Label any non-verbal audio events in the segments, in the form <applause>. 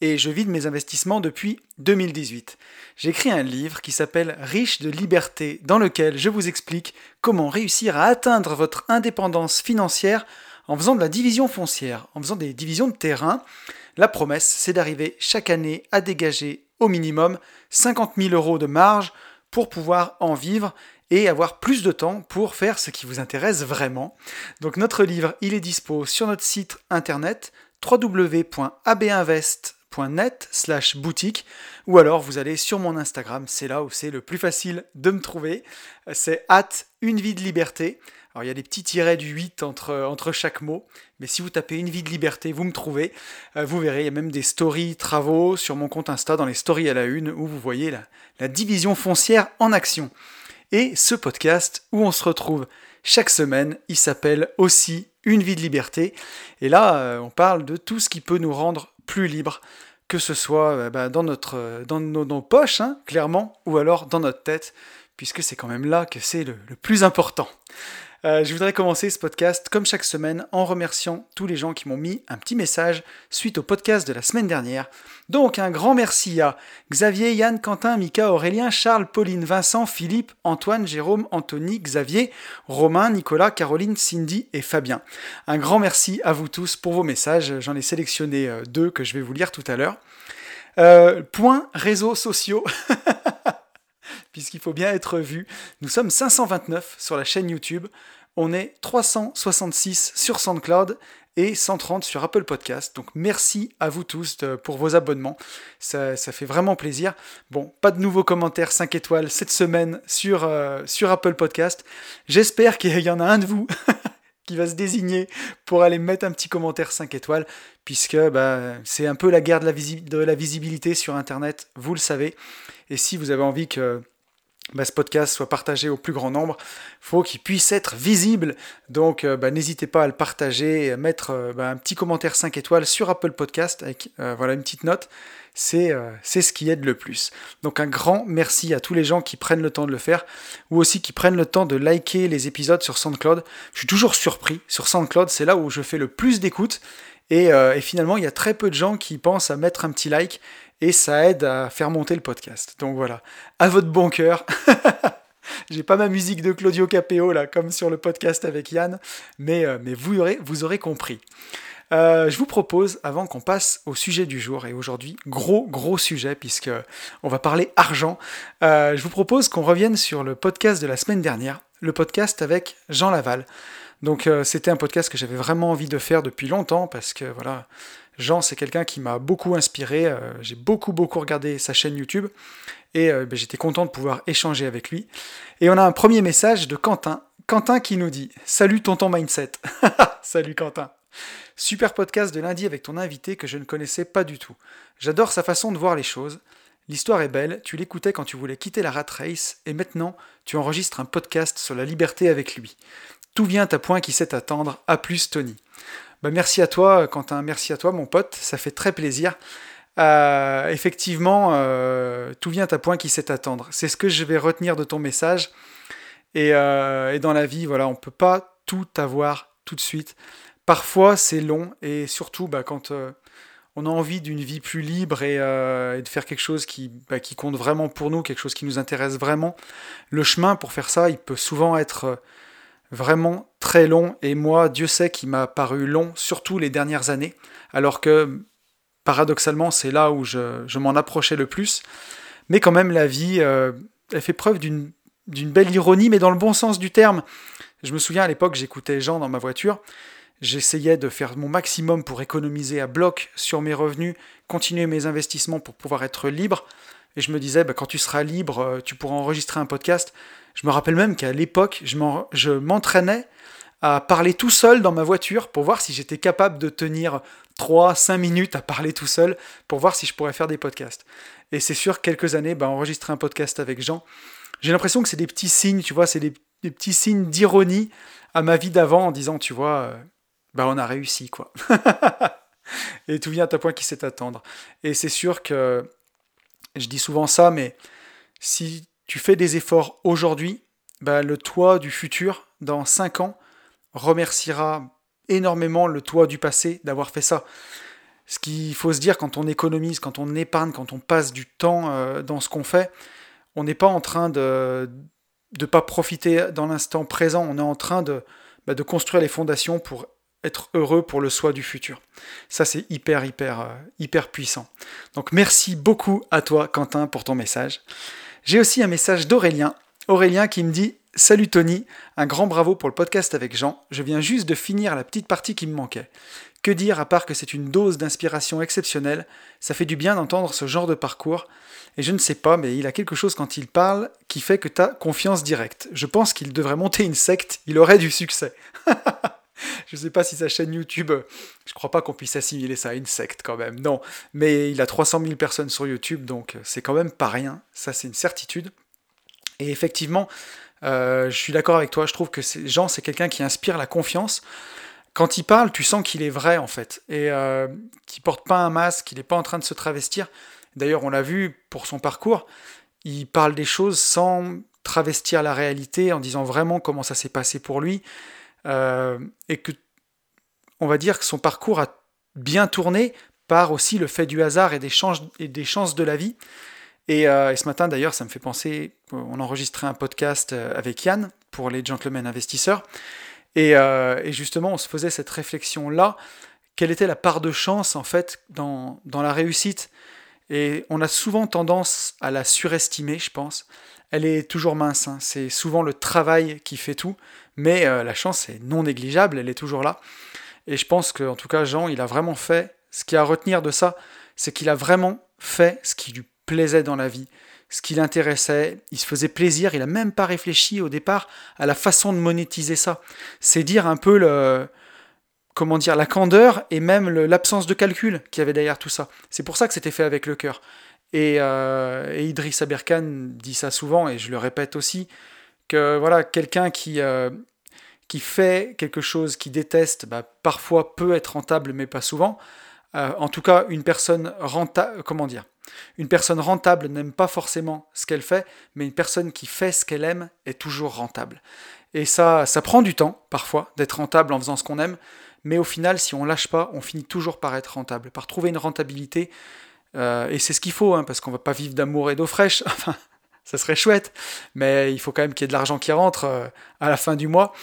et je vis de mes investissements depuis 2018. J'écris un livre qui s'appelle Riche de liberté dans lequel je vous explique comment réussir à atteindre votre indépendance financière en faisant de la division foncière, en faisant des divisions de terrain. La promesse, c'est d'arriver chaque année à dégager au minimum 50 000 euros de marge pour pouvoir en vivre et avoir plus de temps pour faire ce qui vous intéresse vraiment. Donc notre livre, il est dispo sur notre site internet slash boutique ou alors vous allez sur mon Instagram, c'est là où c'est le plus facile de me trouver. C'est at une vie de liberté. Alors il y a des petits tirets du 8 entre, chaque mot, mais si vous tapez une vie de liberté, vous me trouvez. Euh, vous verrez, il y a même des stories travaux sur mon compte Insta dans les stories à la une où vous voyez la, la division foncière en action. Et ce podcast où on se retrouve chaque semaine, il s'appelle aussi Une vie de liberté. Et là, euh, on parle de tout ce qui peut nous rendre plus libres, que ce soit euh, bah, dans, notre, dans nos, poches, hein, clairement, ou alors dans notre tête, puisque c'est quand même là que c'est le plus important. Euh, je voudrais commencer ce podcast comme chaque semaine en remerciant tous les gens qui m'ont mis un petit message suite au podcast de la semaine dernière. Donc un grand merci à Xavier, Yann, Quentin, Mika, Aurélien, Charles, Pauline, Vincent, Philippe, Antoine, Jérôme, Anthony, Xavier, Romain, Nicolas, Caroline, Cindy et Fabien. Un grand merci à vous tous pour vos messages. J'en ai sélectionné euh, deux que je vais vous lire tout à l'heure. Euh, point réseaux sociaux. <laughs> puisqu'il faut bien être vu. Nous sommes 529 sur la chaîne YouTube, on est 366 sur SoundCloud et 130 sur Apple Podcast. Donc merci à vous tous pour vos abonnements. Ça, fait vraiment plaisir. Bon, pas de nouveaux commentaires 5 étoiles cette semaine sur, euh, sur Apple Podcast. J'espère qu'il y en a un de vous <laughs> qui va se désigner pour aller mettre un petit commentaire 5 étoiles, puisque bah, c'est un peu la guerre de la visibilité sur Internet, vous le savez. Et si vous avez envie que bah, ce podcast soit partagé au plus grand nombre, faut qu'il puisse être visible. Donc euh, bah, n'hésitez pas à le partager à mettre euh, bah, un petit commentaire 5 étoiles sur Apple Podcast avec euh, voilà une petite note. C'est ce qui aide le plus. Donc un grand merci à tous les gens qui prennent le temps de le faire ou aussi qui prennent le temps de liker les épisodes sur SoundCloud. Je suis toujours surpris. Sur SoundCloud, c'est là où je fais le plus d'écoute. Et, et finalement, il y a très peu de gens qui pensent à mettre un petit like et ça aide à faire monter le podcast. Donc voilà, à votre bon cœur. <laughs> J'ai pas ma musique de Claudio Capéo là, comme sur le podcast avec Yann, mais, euh, mais vous, aurez, vous aurez compris. Euh, je vous propose, avant qu'on passe au sujet du jour, et aujourd'hui, gros, gros sujet, puisque on va parler argent, euh, je vous propose qu'on revienne sur le podcast de la semaine dernière, le podcast avec Jean Laval. Donc c'était un podcast que j'avais vraiment envie de faire depuis longtemps, parce que voilà, Jean, c'est quelqu'un qui m'a beaucoup inspiré. Euh, j'ai beaucoup, beaucoup regardé sa chaîne YouTube et euh, ben, j'étais content de pouvoir échanger avec lui. Et on a un premier message de Quentin. Quentin qui nous dit Salut tonton Mindset. <laughs> Salut Quentin. Super podcast de lundi avec ton invité que je ne connaissais pas du tout. J'adore sa façon de voir les choses. L'histoire est belle, tu l'écoutais quand tu voulais quitter la rat race et maintenant tu enregistres un podcast sur la liberté avec lui. Tout vient à point qui sait attendre. À plus Tony. Bah, merci à toi, Quentin. Merci à toi, mon pote. Ça fait très plaisir. Euh, effectivement, euh, tout vient à point qui sait attendre. C'est ce que je vais retenir de ton message. Et, euh, dans la vie, voilà, on ne peut pas tout avoir tout de suite. Parfois, c'est long. Et surtout, bah, quand on a envie d'une vie plus libre et, de faire quelque chose qui, bah, qui, compte vraiment pour nous, quelque chose qui nous intéresse vraiment, le chemin pour faire ça, il peut souvent être vraiment très long, et moi, Dieu sait qu'il m'a paru long, surtout les dernières années, alors que paradoxalement, c'est là où je, m'en approchais le plus. Mais quand même, la vie, euh, elle fait preuve d'une belle ironie, mais dans le bon sens du terme. Je me souviens à l'époque, j'écoutais Jean dans ma voiture, j'essayais de faire mon maximum pour économiser à bloc sur mes revenus, continuer mes investissements pour pouvoir être libre. Et je me disais, bah, quand tu seras libre, euh, tu pourras enregistrer un podcast. Je me rappelle même qu'à l'époque, je m'entraînais à parler tout seul dans ma voiture pour voir si j'étais capable de tenir 3-5 minutes à parler tout seul pour voir si je pourrais faire des podcasts. Et c'est sûr, quelques années, bah, enregistrer un podcast avec Jean, j'ai l'impression que c'est des petits signes, tu vois, c'est des, petits signes d'ironie à ma vie d'avant en disant, tu vois, euh, bah on a réussi, quoi. <laughs> et tout vient à point qui sait attendre. Et c'est sûr que, je dis souvent ça, mais si tu fais des efforts aujourd'hui, bah, le toi du futur, dans 5 ans, remerciera énormément le toi du passé d'avoir fait ça. Ce qu'il faut se dire quand on économise, quand on épargne, quand on passe du temps euh, dans ce qu'on fait, on n'est pas en train de ne pas profiter dans l'instant présent, on est en train de, bah, de construire les fondations pour être heureux pour le soi du futur. Ça, c'est hyper, hyper, euh, hyper puissant. Donc, merci beaucoup à toi, Quentin, pour ton message. J'ai aussi un message d'Aurélien. Aurélien qui me dit Salut Tony, un grand bravo pour le podcast avec Jean. Je viens juste de finir la petite partie qui me manquait. Que dire à part que c'est une dose d'inspiration exceptionnelle Ça fait du bien d'entendre ce genre de parcours. Et je ne sais pas, mais il a quelque chose quand il parle qui fait que tu as confiance directe. Je pense qu'il devrait monter une secte, il aurait du succès. Je ne sais pas si sa chaîne YouTube, je crois pas qu'on puisse assimiler ça à une secte quand même. Non, mais il a 300 000 personnes sur YouTube, donc c'est quand même pas rien. Ça, c'est une certitude. Et effectivement, euh, je suis d'accord avec toi. Je trouve que Jean, c'est quelqu'un qui inspire la confiance. Quand il parle, tu sens qu'il est vrai en fait, et euh, qu'il porte pas un masque, qu'il n'est pas en train de se travestir. D'ailleurs, on l'a vu pour son parcours, il parle des choses sans travestir la réalité, en disant vraiment comment ça s'est passé pour lui, euh, et que, on va dire que son parcours a bien tourné par aussi le fait du hasard et des, chances, et des chances de la vie. Euh, et, ce matin, d'ailleurs, ça me fait penser, on enregistrait un podcast euh, avec Yann pour les gentlemen investisseurs, et, justement, on se faisait cette réflexion-là, quelle était la part de chance, en fait, dans la réussite? Et on a souvent tendance à la surestimer, je pense. Elle est toujours mince, hein. c'est souvent le travail qui fait tout, mais euh, la chance est non négligeable, elle est toujours là. Et je pense qu'en tout cas, Jean, il a vraiment fait, ce qu'il y a à retenir de ça, c'est qu'il a vraiment fait ce qui lui plaisait dans la vie, ce qui l'intéressait, il se faisait plaisir, il n'a même pas réfléchi au départ à la façon de monétiser ça. C'est dire un peu le, comment dire, la candeur et même l'absence de calcul qui avait derrière tout ça. C'est pour ça que c'était fait avec le cœur. Et, euh, Idriss Aberkan dit ça souvent, et je le répète aussi, que voilà, quelqu'un qui, euh, qui fait quelque chose qu'il déteste, bah, parfois peut être rentable, mais pas souvent. Euh, en tout cas, une personne rentable, comment dire, une personne rentable n'aime pas forcément ce qu'elle fait, mais une personne qui fait ce qu'elle aime est toujours rentable. Et ça, ça prend du temps, parfois, d'être rentable en faisant ce qu'on aime, mais au final, si on lâche pas, on finit toujours par être rentable, par trouver une rentabilité. Euh, et c'est ce qu'il faut, hein, parce qu'on va pas vivre d'amour et d'eau fraîche. <laughs> Enfin, ça serait chouette, mais il faut quand même qu'il y ait de l'argent qui rentre euh, à la fin du mois.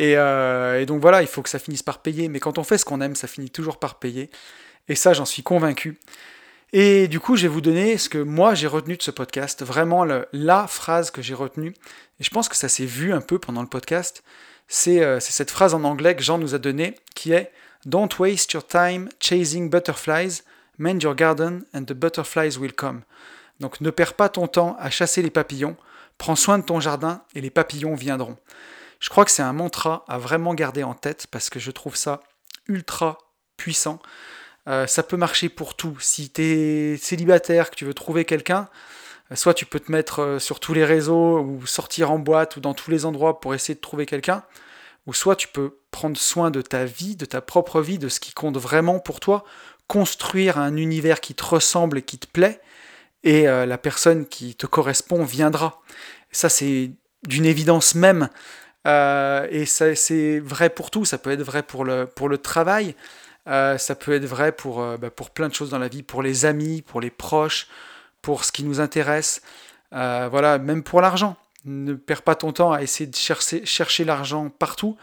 Euh, et, donc voilà, il faut que ça finisse par payer. Mais quand on fait ce qu'on aime, ça finit toujours par payer. Et ça, j'en suis convaincu. Et du coup, je vais vous donner ce que moi j'ai retenu de ce podcast, vraiment la phrase que j'ai retenue. Et je pense que ça s'est vu un peu pendant le podcast. C'est cette phrase en anglais que Jean nous a donnée qui est Don't waste your time chasing butterflies, mend your garden and the butterflies will come. Donc ne perds pas ton temps à chasser les papillons, prends soin de ton jardin et les papillons viendront. Je crois que c'est un mantra à vraiment garder en tête parce que je trouve ça ultra puissant. Euh, ça peut marcher pour tout. Si tu es célibataire, que tu veux trouver quelqu'un, soit tu peux te mettre euh, sur tous les réseaux ou sortir en boîte ou dans tous les endroits pour essayer de trouver quelqu'un, ou soit tu peux prendre soin de ta vie, de ta propre vie, de ce qui compte vraiment pour toi, construire un univers qui te ressemble et qui te plaît, et euh, la personne qui te correspond viendra. Ça, c'est d'une évidence même. Euh, et c'est vrai pour tout. Ça peut être vrai pour le, pour le travail. ça peut être vrai pour, bah, pour plein de choses dans la vie, pour les amis, pour les proches, pour ce qui nous intéresse. Euh, voilà, même pour l'argent. Ne perds pas ton temps à essayer de chercher, chercher l'argent partout.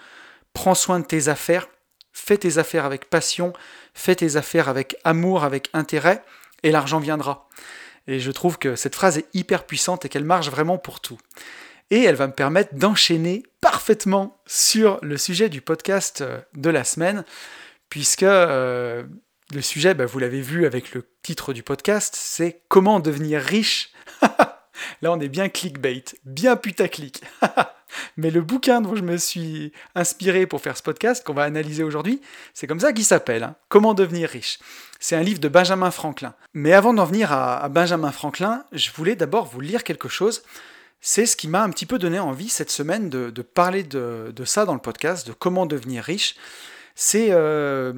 Prends soin de tes affaires. Fais tes affaires avec passion. Fais tes affaires avec amour, avec intérêt. Et l'argent viendra. Et je trouve que cette phrase est hyper puissante et qu'elle marche vraiment pour tout. Et elle va me permettre d'enchaîner parfaitement sur le sujet du podcast euh, de la semaine, puisque euh, le sujet, bah, vous l'avez vu avec le titre du podcast, c'est comment devenir riche? <laughs> Là, on est bien clickbait, bien putaclic. <laughs> Mais le bouquin dont je me suis inspiré pour faire ce podcast, qu'on va analyser aujourd'hui, c'est comme ça qu'il s'appelle, hein. Comment devenir riche. C'est un livre de Benjamin Franklin. Mais avant d'en venir à, Benjamin Franklin, je voulais d'abord vous lire quelque chose. c'est ce qui m'a un petit peu donné envie cette semaine de, parler de, ça dans le podcast, de comment devenir riche. C'est euh,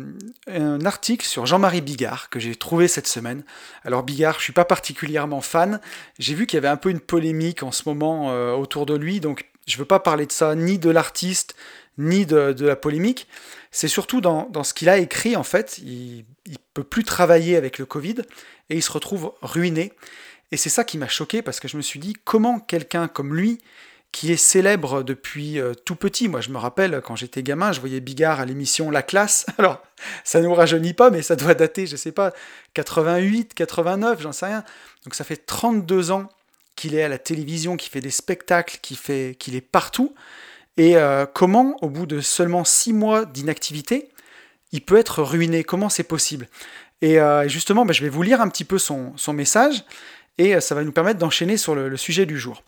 un article sur Jean-Marie Bigard que j'ai trouvé cette semaine. Alors Bigard, je suis pas particulièrement fan. J'ai vu qu'il y avait un peu une polémique en ce moment euh, autour de lui, donc je veux pas parler de ça, ni de l'artiste, ni de, la polémique. C'est surtout dans, ce qu'il a écrit, en fait. Il, ne peut plus travailler avec le Covid et il se retrouve ruiné. Et c'est ça qui m'a choqué parce que je me suis dit comment quelqu'un comme lui, qui est célèbre depuis euh, tout petit. Moi, je me rappelle, quand j'étais gamin, je voyais Bigard à l'émission La Classe. <laughs> Alors, ça ne nous rajeunit pas, mais ça doit dater, je sais pas, 88, 89, j'en sais rien. Donc, ça fait 32 ans qu'il est à la télévision, qu'il fait des spectacles, qu'il fait, qu'il est partout. Et euh, comment, au bout de seulement 6 mois d'inactivité, il peut être ruiné? Comment c'est possible? Et euh, justement, ben, je vais vous lire un petit peu son, message, et ça va nous permettre d'enchaîner sur le sujet du jour.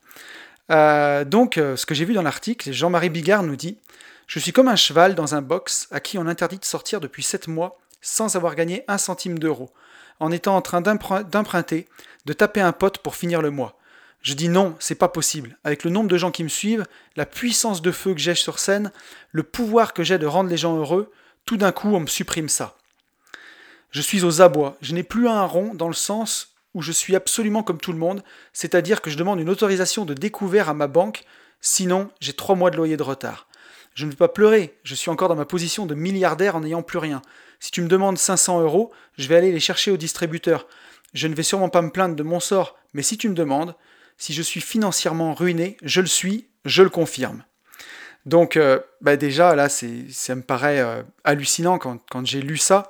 Euh, donc, euh, ce que j'ai vu dans l'article, Jean-Marie Bigard nous dit Je suis comme un cheval dans un box à qui on interdit de sortir depuis 7 mois sans avoir gagné un centime d'euro, en étant en train d'emprunter, de taper un pote pour finir le mois. Je dis non, c'est pas possible. Avec le nombre de gens qui me suivent, la puissance de feu que j'ai sur scène, le pouvoir que j'ai de rendre les gens heureux, tout d'un coup on me supprime ça. Je suis aux abois, je n'ai plus un rond dans le sens où je suis absolument comme tout le monde, c'est-à-dire que je demande une autorisation de découvert à ma banque, sinon j'ai trois mois de loyer de retard. Je ne veux pas pleurer, je suis encore dans ma position de milliardaire en n'ayant plus rien. Si tu me demandes 500 euros, je vais aller les chercher au distributeur. Je ne vais sûrement pas me plaindre de mon sort, mais si tu me demandes, si je suis financièrement ruiné, je le suis, je le confirme. Donc euh, bah déjà, là, ça me paraît euh, hallucinant quand, quand j'ai lu ça.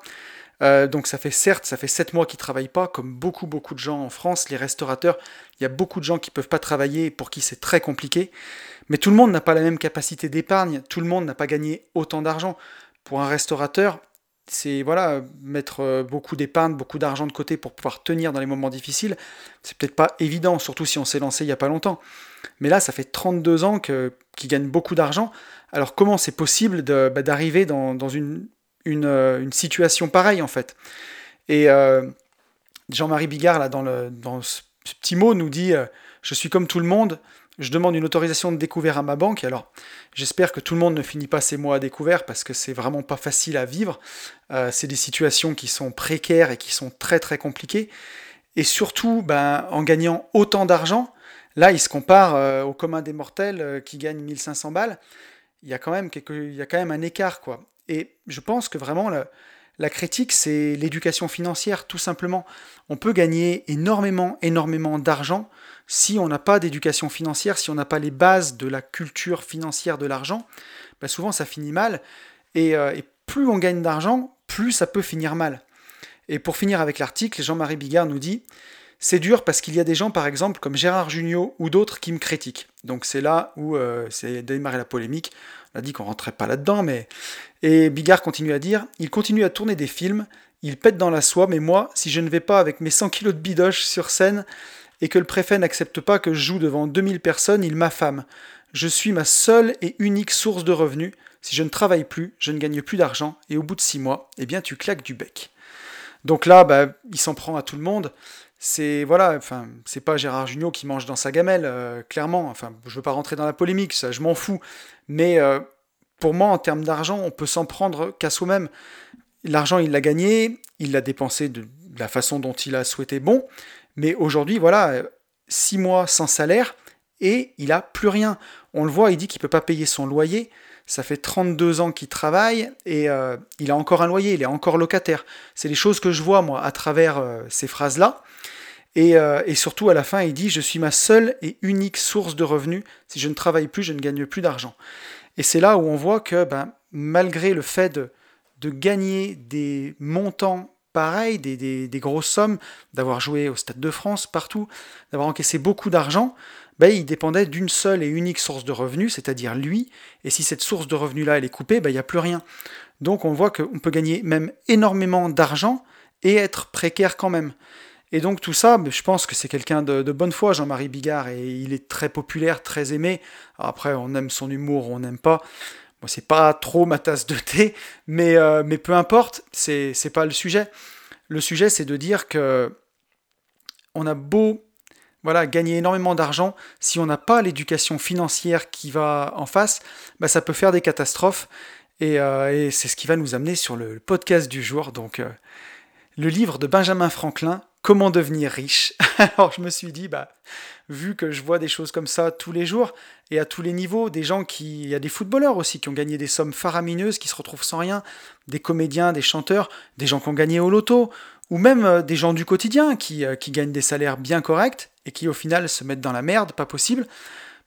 Euh, donc ça fait certes, ça fait 7 mois qu'ils ne travaillent pas, comme beaucoup beaucoup de gens en France, les restaurateurs, il y a beaucoup de gens qui ne peuvent pas travailler pour qui c'est très compliqué. Mais tout le monde n'a pas la même capacité d'épargne, tout le monde n'a pas gagné autant d'argent. Pour un restaurateur, c'est voilà, mettre euh, beaucoup d'épargne, beaucoup d'argent de côté pour pouvoir tenir dans les moments difficiles, c'est peut-être pas évident, surtout si on s'est lancé il n'y a pas longtemps. Mais là, ça fait 32 ans qu'ils gagnent beaucoup d'argent. Alors comment c'est possible bah, d'arriver dans, une euh, une, situation pareille en fait. Et euh, Jean-Marie Bigard, là, dans, le, dans ce petit mot, nous dit euh, Je suis comme tout le monde, je demande une autorisation de découvert à ma banque. Alors, j'espère que tout le monde ne finit pas ses mois à découvert parce que c'est vraiment pas facile à vivre. c'est des situations qui sont précaires et qui sont très très compliquées. Et surtout, ben, en gagnant autant d'argent, là, il se compare au commun des mortels qui gagne 1500 balles. Il y a quand même, il y a quand même un écart, quoi. Et je pense que vraiment la, critique, c'est l'éducation financière, tout simplement. On peut gagner énormément, énormément d'argent si on n'a pas d'éducation financière, si on n'a pas les bases de la culture financière de l'argent. Bah, souvent, ça finit mal. Euh, et, plus on gagne d'argent, plus ça peut finir mal. Et pour finir avec l'article, Jean-Marie Bigard nous dit c'est dur parce qu'il y a des gens, par exemple, comme Gérard Jugnot ou d'autres qui me critiquent. Donc c'est là où euh, c'est démarré la polémique. On a dit qu'on rentrait pas là-dedans, mais et Bigard continue à dire il continue à tourner des films, il pète dans la soie, mais moi, si je ne vais pas avec mes 100 kilos de bidoche sur scène et que le préfet n'accepte pas que je joue devant 2000 personnes, il m'affame. Je suis ma seule et unique source de revenus. Si je ne travaille plus, je ne gagne plus d'argent, et au bout de six mois, eh bien tu claques du bec. Donc là, bah, il s'en prend à tout le monde. C'est voilà, enfin, c'est pas Gérard Jugnot qui mange dans sa gamelle, euh, clairement. Enfin, je veux pas rentrer dans la polémique, ça, je m'en fous. Mais euh, pour moi, en termes d'argent, on peut s'en prendre qu'à soi-même. L'argent, il l'a gagné, il l'a dépensé de la façon dont il a souhaité bon, mais aujourd'hui, voilà, six mois sans salaire et il a plus rien. On le voit, il dit qu'il peut pas payer son loyer. Ça fait 32 ans qu'il travaille et euh, il a encore un loyer, il est encore locataire. C'est les choses que je vois, moi, à travers euh, ces phrases-là. Et, euh, et, surtout, à la fin, il dit Je suis ma seule et unique source de revenus. Si je ne travaille plus, je ne gagne plus d'argent. Et c'est là où on voit que ben, malgré le fait de, gagner des montants pareils, des, grosses sommes, d'avoir joué au Stade de France partout, d'avoir encaissé beaucoup d'argent, ben, il dépendait d'une seule et unique source de revenus, c'est-à-dire lui. Et si cette source de revenus-là, elle est coupée, ben, il n'y a plus rien. Donc on voit qu'on peut gagner même énormément d'argent et être précaire quand même. Et donc tout ça, je pense que c'est quelqu'un de, bonne foi, Jean-Marie Bigard, et il est très populaire, très aimé. après, on aime son humour, on n'aime pas. Moi, c'est pas trop ma tasse de thé, mais, euh, mais peu importe, c'est, pas le sujet. Le sujet, c'est de dire que on a beau voilà, gagner énormément d'argent, si on n'a pas l'éducation financière qui va en face, bah, ça peut faire des catastrophes. Et, euh, c'est ce qui va nous amener sur le podcast du jour. Donc, euh, le livre de Benjamin Franklin, Comment devenir riche. <laughs> Alors, je me suis dit, bah, vu que je vois des choses comme ça tous les jours et à tous les niveaux, des gens qui. Il y a des footballeurs aussi qui ont gagné des sommes faramineuses, qui se retrouvent sans rien, des comédiens, des chanteurs, des gens qui ont gagné au loto, ou même euh, des gens du quotidien qui, qui gagnent des salaires bien corrects et qui au final se mettent dans la merde, pas possible.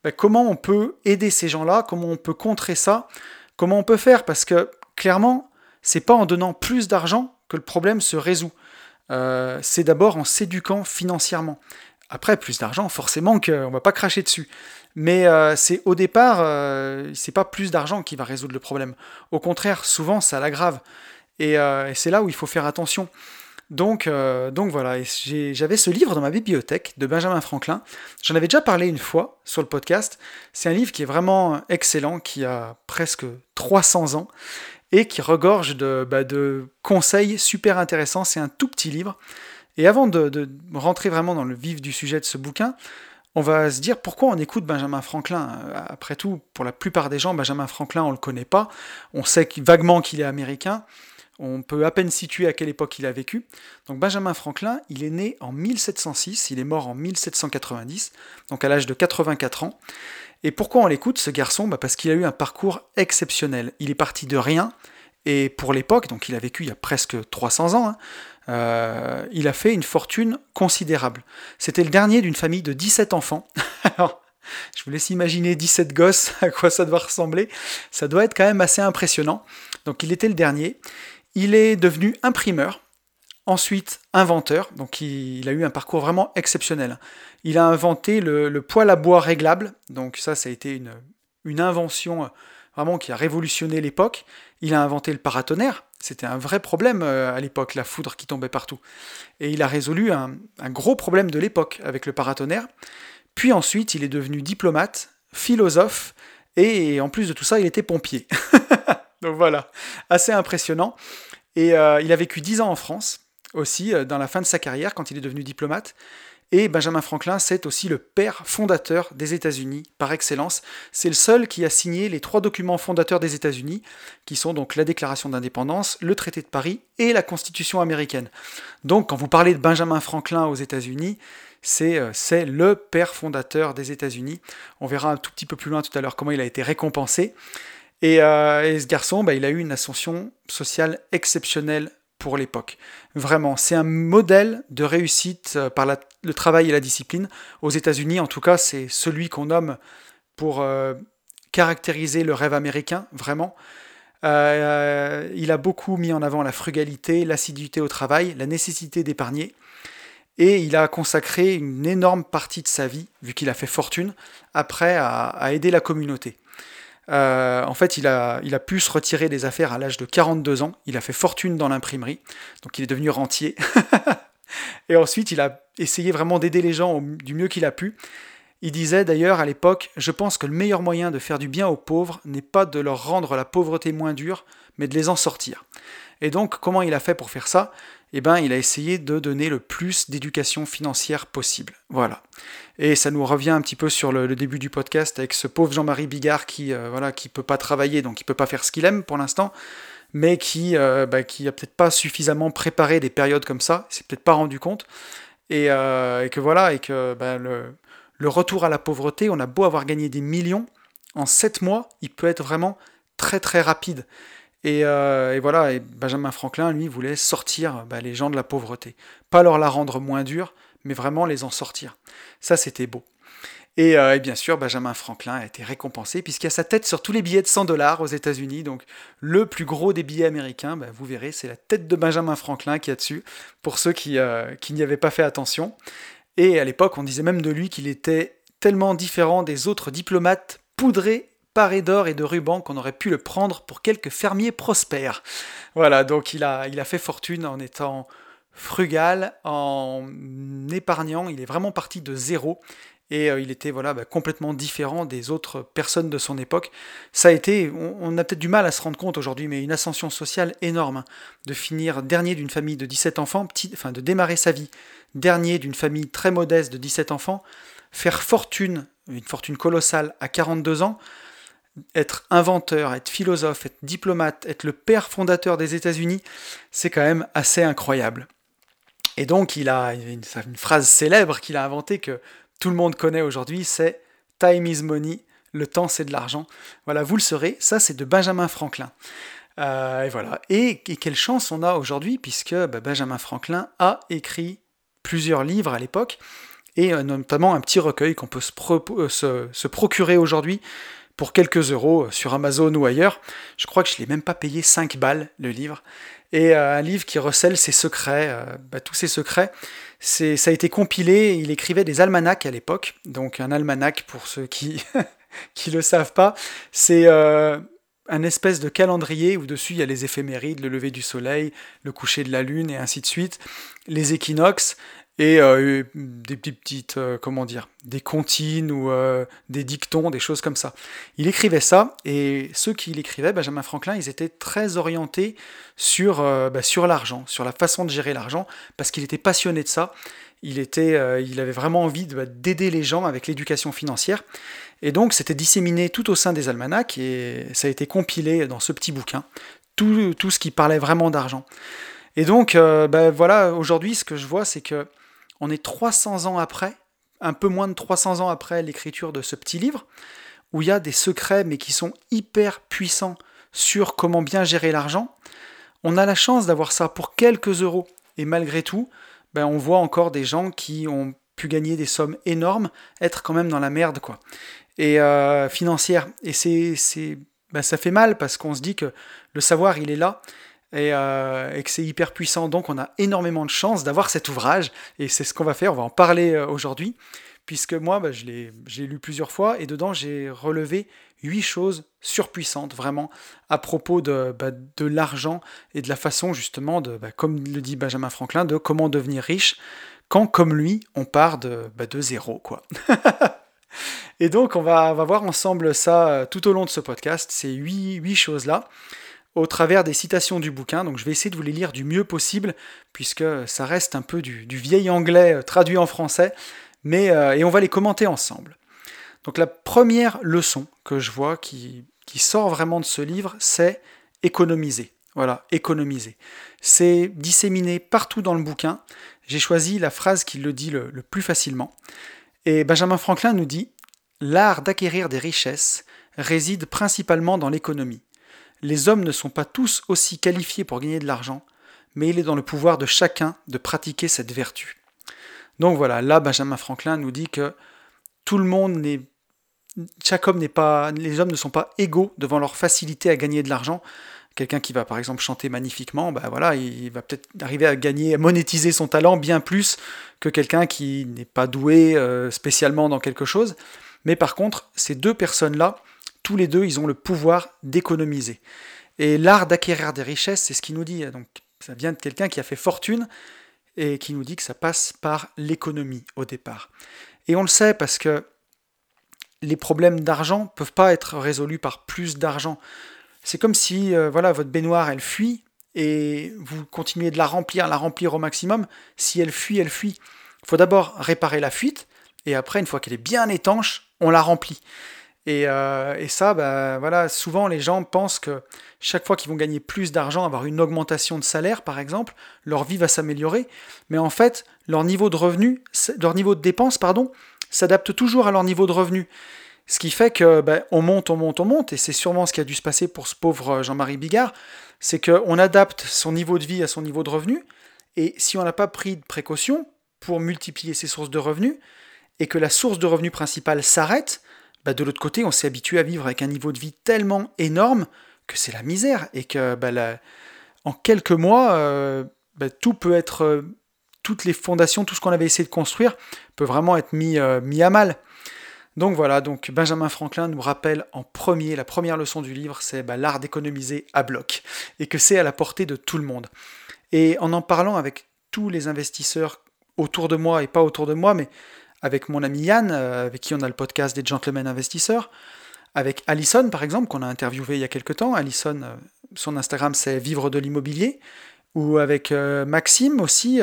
Bah, comment on peut aider ces gens-là? Comment on peut contrer ça? Comment on peut faire? Parce que clairement, c'est pas en donnant plus d'argent que le problème se résout. Euh, c'est d'abord en s'éduquant financièrement. Après, plus d'argent, forcément qu'on va pas cracher dessus. Mais euh, c'est au départ, euh, c'est pas plus d'argent qui va résoudre le problème. Au contraire, souvent, ça l'aggrave. et c'est là où il faut faire attention. Donc, euh, donc voilà, j'avais ce livre dans ma bibliothèque de Benjamin Franklin. J'en avais déjà parlé une fois sur le podcast. C'est un livre qui est vraiment excellent, qui a presque 300 ans et qui regorge de, bah, de conseils super intéressants. C'est un tout petit livre. Et avant de, de, rentrer vraiment dans le vif du sujet de ce bouquin, on va se dire pourquoi on écoute Benjamin Franklin. Après tout, pour la plupart des gens, Benjamin Franklin, on ne le connaît pas. On sait vaguement qu'il est américain. On peut à peine situer à quelle époque il a vécu. Donc Benjamin Franklin, il est né en 1706, il est mort en 1790, donc à l'âge de 84 ans. Et pourquoi on l'écoute, ce garçon? Bah Parce qu'il a eu un parcours exceptionnel. Il est parti de rien, et pour l'époque, donc il a vécu il y a presque 300 ans, hein, euh, il a fait une fortune considérable. C'était le dernier d'une famille de 17 enfants. <laughs> Alors, je vous laisse imaginer 17 gosses, <laughs> à quoi ça doit ressembler. Ça doit être quand même assez impressionnant. Donc il était le dernier. Il est devenu imprimeur, ensuite inventeur, donc il, a eu un parcours vraiment exceptionnel. Il a inventé le, poêle à bois réglable, donc ça, ça a été une, invention euh, vraiment qui a révolutionné l'époque. Il a inventé le paratonnerre, c'était un vrai problème euh, à l'époque, la foudre qui tombait partout. Et il a résolu un, un gros problème de l'époque avec le paratonnerre. Puis ensuite, il est devenu diplomate, philosophe, et en plus de tout ça, il était pompier. <laughs> Donc voilà, assez impressionnant. Et euh, il a vécu 10 ans en France aussi, euh, dans la fin de sa carrière, quand il est devenu diplomate. Et Benjamin Franklin, c'est aussi le père fondateur des États-Unis par excellence. C'est le seul qui a signé les trois documents fondateurs des États-Unis, qui sont donc la Déclaration d'indépendance, le Traité de Paris et la Constitution américaine. Donc quand vous parlez de Benjamin Franklin aux États-Unis, c'est euh, le père fondateur des États-Unis. On verra un tout petit peu plus loin tout à l'heure comment il a été récompensé. Euh, et, ce garçon, bah, il a eu une ascension sociale exceptionnelle pour l'époque. Vraiment, c'est un modèle de réussite euh, par le travail et la discipline. Aux États-Unis, en tout cas, c'est celui qu'on nomme pour euh, caractériser le rêve américain, vraiment. il a beaucoup mis en avant la frugalité, l'assiduité au travail, la nécessité d'épargner. Et il a consacré une énorme partie de sa vie, vu qu'il a fait fortune, après à aider la communauté. Euh, en fait, il a, il a pu se retirer des affaires à l'âge de 42 ans. Il a fait fortune dans l'imprimerie, donc il est devenu rentier. <laughs> et ensuite, il a essayé vraiment d'aider les gens du mieux qu'il a pu. Il disait d'ailleurs à l'époque, je pense que le meilleur moyen de faire du bien aux pauvres n'est pas de leur rendre la pauvreté moins dure, mais de les en sortir. Et donc, comment il a fait pour faire ça? Eh bien, il a essayé de donner le plus d'éducation financière possible. Voilà. Et ça nous revient un petit peu sur le, début du podcast avec ce pauvre Jean-Marie Bigard qui euh, voilà qui peut pas travailler, donc il peut pas faire ce qu'il aime pour l'instant, mais qui euh, bah, a peut-être pas suffisamment préparé des périodes comme ça, s'est peut-être pas rendu compte, et, euh, que voilà et que bah, le, le retour à la pauvreté, on a beau avoir gagné des millions, en 7 mois, il peut être vraiment très très rapide. Euh, et, voilà, et Benjamin Franklin, lui, voulait sortir bah, les gens de la pauvreté. Pas leur la rendre moins dure, mais vraiment les en sortir. Ça, c'était beau. Et, euh, bien sûr, Benjamin Franklin a été récompensé puisqu'il a sa tête sur tous les billets de 100 dollars aux États-Unis. Donc, le plus gros des billets américains, bah, vous verrez, c'est la tête de Benjamin Franklin qui a dessus, pour ceux qui, euh, qui n'y avaient pas fait attention. Et à l'époque, on disait même de lui qu'il était tellement différent des autres diplomates poudrés paré d'or et de rubans qu'on aurait pu le prendre pour quelques fermiers prospères. Voilà, donc il a, il a fait fortune en étant frugal, en épargnant, il est vraiment parti de zéro. et il était voilà bah, complètement différent des autres personnes de son époque. Ça a été, on, a peut-être du mal à se rendre compte aujourd'hui, mais une ascension sociale énorme hein, de finir dernier d'une famille de 17 enfants, enfin de démarrer sa vie dernier d'une famille très modeste de 17 enfants, faire fortune, une fortune colossale à 42 ans, être inventeur, être philosophe, être diplomate, être le père fondateur des États-Unis, c'est quand même assez incroyable. Et donc il a une, phrase célèbre qu'il a inventée que tout le monde connaît aujourd'hui, c'est Time is money, le temps c'est de l'argent. Voilà, vous le saurez, ça c'est de Benjamin Franklin. Euh, et voilà. Et, quelle chance on a aujourd'hui, puisque bah, Benjamin Franklin a écrit plusieurs livres à l'époque, et euh, notamment un petit recueil qu'on peut euh, se, procurer aujourd'hui pour quelques euros euh, sur Amazon ou ailleurs. Je crois que je ne l'ai même pas payé 5 balles le livre. Et un livre qui recèle ses secrets, bah, tous ses secrets. C'est, ça a été compilé, il écrivait des almanachs à l'époque. Donc un almanach, pour ceux qui <laughs> ne le savent pas, c'est un espèce de calendrier où dessus il y a les éphémérides, le lever du soleil, le coucher de la lune et ainsi de suite, les équinoxes et euh, des, petites, euh, comment dire, des comptines ou euh, des dictons, des choses comme ça. Il écrivait ça, et ceux qui l'écrivaient, Benjamin Franklin, ils étaient très orientés sur, bah, sur l'argent, sur la façon de gérer l'argent, parce qu'il était passionné de ça. Il, était, il avait vraiment envie bah, d'aider les gens avec l'éducation financière. Et donc, c'était disséminé tout au sein des almanachs, et ça a été compilé dans ce petit bouquin, tout, tout ce qui parlait vraiment d'argent. Et donc, bah, voilà, aujourd'hui, ce que je vois, c'est que on est 300 ans après, un peu moins de 300 ans après l'écriture de ce petit livre, où il y a des secrets mais qui sont hyper puissants sur comment bien gérer l'argent. On a la chance d'avoir ça pour quelques euros. Et malgré tout, ben, on voit encore des gens qui ont pu gagner des sommes énormes, être quand même dans la merde, quoi. Et euh, financière. Et c'est, ben, ça fait mal parce qu'on se dit que le savoir, il est là. Euh, et, que c'est hyper puissant. Donc on a énormément de chance d'avoir cet ouvrage. Et c'est ce qu'on va faire, on va en parler euh, aujourd'hui, puisque moi bah, je l'ai lu plusieurs fois. Et dedans j'ai relevé huit choses surpuissantes vraiment à propos de, bah, l'argent et de la façon justement de, bah, comme le dit Benjamin Franklin, de comment devenir riche quand comme lui on part de, de zéro quoi. <laughs> et donc on va, voir ensemble ça euh, tout au long de ce podcast, ces huit choses-là au travers des citations du bouquin. Donc je vais essayer de vous les lire du mieux possible, puisque ça reste un peu du, vieil anglais euh, traduit en français, mais, euh, et on va les commenter ensemble. Donc la première leçon que je vois qui, qui sort vraiment de ce livre, c'est économiser. Voilà, économiser. C'est disséminé partout dans le bouquin. J'ai choisi la phrase qui le dit le plus facilement. Et Benjamin Franklin nous dit L'art d'acquérir des richesses réside principalement dans l'économie. Les hommes ne sont pas tous aussi qualifiés pour gagner de l'argent, mais il est dans le pouvoir de chacun de pratiquer cette vertu. Donc voilà, là Benjamin Franklin nous dit que tout le monde n'est chaque homme n'est pas les hommes ne sont pas égaux devant leur facilité à gagner de l'argent. Quelqu'un qui va par exemple chanter magnifiquement, ben voilà, il va peut-être arriver à gagner, à monétiser son talent bien plus que quelqu'un qui n'est pas doué euh, spécialement dans quelque chose. Mais par contre, ces deux personnes-là, tous les deux, ils ont le pouvoir d'économiser. Et l'art d'acquérir des richesses, c'est ce qu'il nous dit. Donc, ça vient de quelqu'un qui a fait fortune et qui nous dit que ça passe par l'économie au départ. Et on le sait parce que les problèmes d'argent ne peuvent pas être résolus par plus d'argent. C'est comme si euh, voilà, votre baignoire, elle fuit et vous continuez de la remplir, la remplir au maximum. Si elle fuit, elle fuit. Il faut d'abord réparer la fuite et après, une fois qu'elle est bien étanche, on la remplit. Euh, et, ça, bah, voilà, souvent les gens pensent que chaque fois qu'ils vont gagner plus d'argent, avoir une augmentation de salaire par exemple, leur vie va s'améliorer. Mais en fait, leur niveau de revenu, leur niveau de dépense, pardon, s'adapte toujours à leur niveau de revenu. Ce qui fait que bah, on monte, on monte, on monte, et c'est sûrement ce qui a dû se passer pour ce pauvre Jean-Marie Bigard, c'est qu'on adapte son niveau de vie à son niveau de revenu, et si on n'a pas pris de précautions pour multiplier ses sources de revenus, et que la source de revenus principale s'arrête, bah, de l'autre côté, on s'est habitué à vivre avec un niveau de vie tellement énorme que c'est la misère et que bah, en quelques mois, euh, bah, tout peut être, euh, toutes les fondations, tout ce qu'on avait essayé de construire peut vraiment être mis, euh, mis à mal. Donc voilà, donc Benjamin Franklin nous rappelle en premier, la première leçon du livre, c'est l'art d'économiser à bloc et que c'est à la portée de tout le monde. Et en en parlant avec tous les investisseurs autour de moi et pas autour de moi, mais avec mon ami Yann, avec qui on a le podcast des Gentlemen Investisseurs, avec Alison par exemple, qu'on a interviewé il y a quelques temps. Alison, son Instagram c'est Vivre de l'immobilier ou avec Maxime aussi,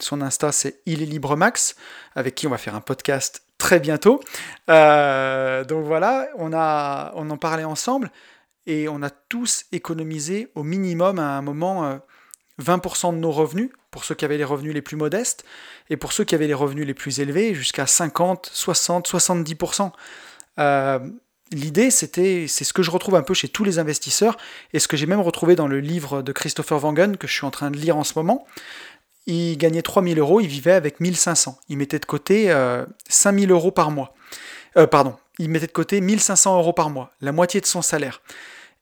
son Insta c'est Il est libre Max, avec qui on va faire un podcast très bientôt. donc voilà, on, a, on en parlait ensemble et on a tous économisé au minimum à un moment 20% de nos revenus, pour ceux qui avaient les revenus les plus modestes, et pour ceux qui avaient les revenus les plus élevés, jusqu'à 50, 60, 70%. L'idée, c'était, c'est ce que je retrouve un peu chez tous les investisseurs, et ce que j'ai même retrouvé dans le livre de Christopher Wangen, que je suis en train de lire en ce moment. Il gagnait 3000 euros, il vivait avec 1500. Il mettait de côté 5000 euros par mois. Euh, pardon, il mettait de côté 1500 euros par mois, la moitié de son salaire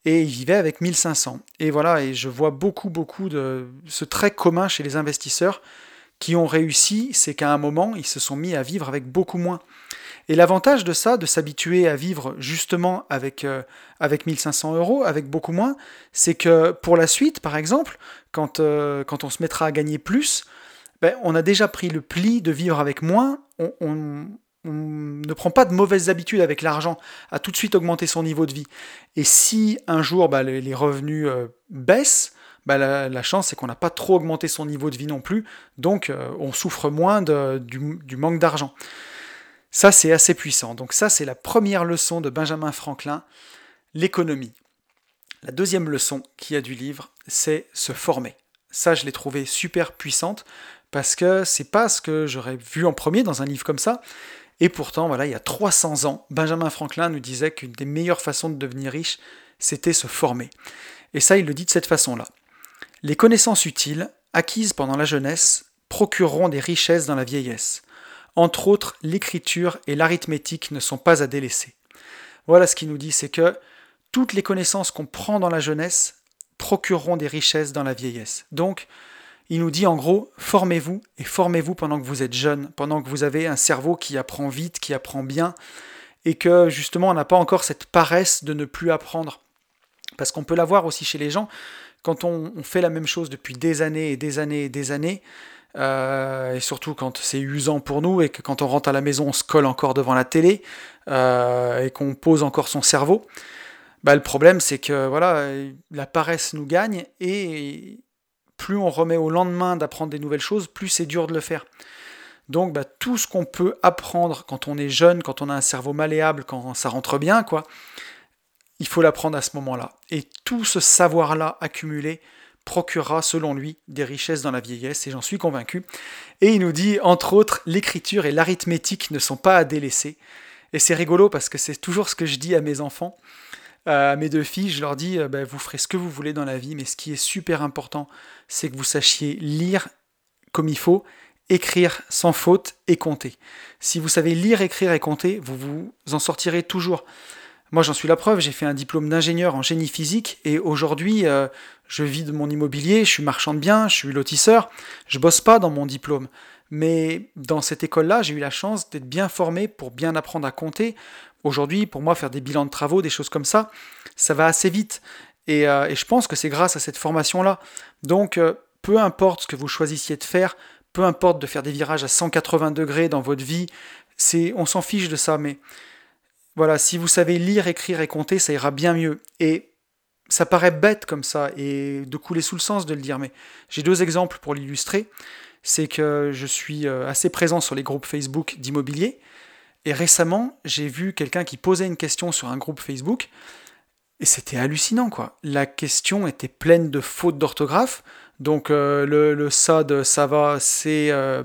et il vivait avec 1500. Et voilà, et je vois beaucoup, beaucoup de ce trait commun chez les investisseurs qui ont réussi, c'est qu'à un moment, ils se sont mis à vivre avec beaucoup moins. Et l'avantage de ça, de s'habituer à vivre justement avec, euh, avec 1500 euros, avec beaucoup moins, c'est que pour la suite, par exemple, quand, euh, quand on se mettra à gagner plus, ben, on a déjà pris le pli de vivre avec moins, ne prend pas de mauvaises habitudes avec l'argent à tout de suite augmenter son niveau de vie. Et si un jour bah, les, revenus euh, baissent, bah, la, chance c'est qu'on n'a pas trop augmenté son niveau de vie non plus, donc euh, on souffre moins du, manque d'argent. Ça c'est assez puissant. Donc ça c'est la première leçon de Benjamin Franklin, l'économie. La deuxième leçon qu'il y a du livre, c'est se former. Ça je l'ai trouvé super puissante parce que c'est pas ce que j'aurais vu en premier dans un livre comme ça. Et pourtant, voilà, il y a 300 ans, Benjamin Franklin nous disait qu'une des meilleures façons de devenir riche, c'était se former. Et ça, il le dit de cette façon-là. Les connaissances utiles, acquises pendant la jeunesse, procureront des richesses dans la vieillesse. Entre autres, l'écriture et l'arithmétique ne sont pas à délaisser. Voilà ce qu'il nous dit, c'est que toutes les connaissances qu'on prend dans la jeunesse procureront des richesses dans la vieillesse. Donc, il nous dit en gros, formez-vous et formez-vous pendant que vous êtes jeune, pendant que vous avez un cerveau qui apprend vite, qui apprend bien, et que justement on n'a pas encore cette paresse de ne plus apprendre. Parce qu'on peut l'avoir aussi chez les gens, quand on, fait la même chose depuis des années et des années et des années, euh, et surtout quand c'est usant pour nous et que quand on rentre à la maison on se colle encore devant la télé euh, et qu'on pose encore son cerveau, bah, le problème c'est que voilà, la paresse nous gagne et plus on remet au lendemain d'apprendre des nouvelles choses, plus c'est dur de le faire. Donc bah, tout ce qu'on peut apprendre quand on est jeune, quand on a un cerveau malléable, quand ça rentre bien, quoi, il faut l'apprendre à ce moment-là. Et tout ce savoir-là accumulé procurera, selon lui, des richesses dans la vieillesse, et j'en suis convaincu. Et il nous dit, entre autres, l'écriture et l'arithmétique ne sont pas à délaisser. Et c'est rigolo parce que c'est toujours ce que je dis à mes enfants. Euh, mes deux filles, je leur dis, euh, ben, vous ferez ce que vous voulez dans la vie, mais ce qui est super important, c'est que vous sachiez lire comme il faut, écrire sans faute et compter. Si vous savez lire, écrire et compter, vous vous en sortirez toujours. Moi, j'en suis la preuve, j'ai fait un diplôme d'ingénieur en génie physique et aujourd'hui, euh, je vis de mon immobilier, je suis marchand de biens, je suis lotisseur, je bosse pas dans mon diplôme. Mais dans cette école-là, j'ai eu la chance d'être bien formé pour bien apprendre à compter, Aujourd'hui, pour moi, faire des bilans de travaux, des choses comme ça, ça va assez vite. Et, euh, je pense que c'est grâce à cette formation-là. Donc, euh, peu importe ce que vous choisissiez de faire, peu importe de faire des virages à 180 degrés dans votre vie, c'est, on s'en fiche de ça. Mais voilà, si vous savez lire, écrire et compter, ça ira bien mieux. Et ça paraît bête comme ça et de couler sous le sens de le dire, mais j'ai deux exemples pour l'illustrer. C'est que je suis euh, assez présent sur les groupes Facebook d'immobilier et récemment, j'ai vu quelqu'un qui posait une question sur un groupe Facebook, et c'était hallucinant, quoi. La question était pleine de fautes d'orthographe. Donc euh, le, le, ça de ça va, c'est euh,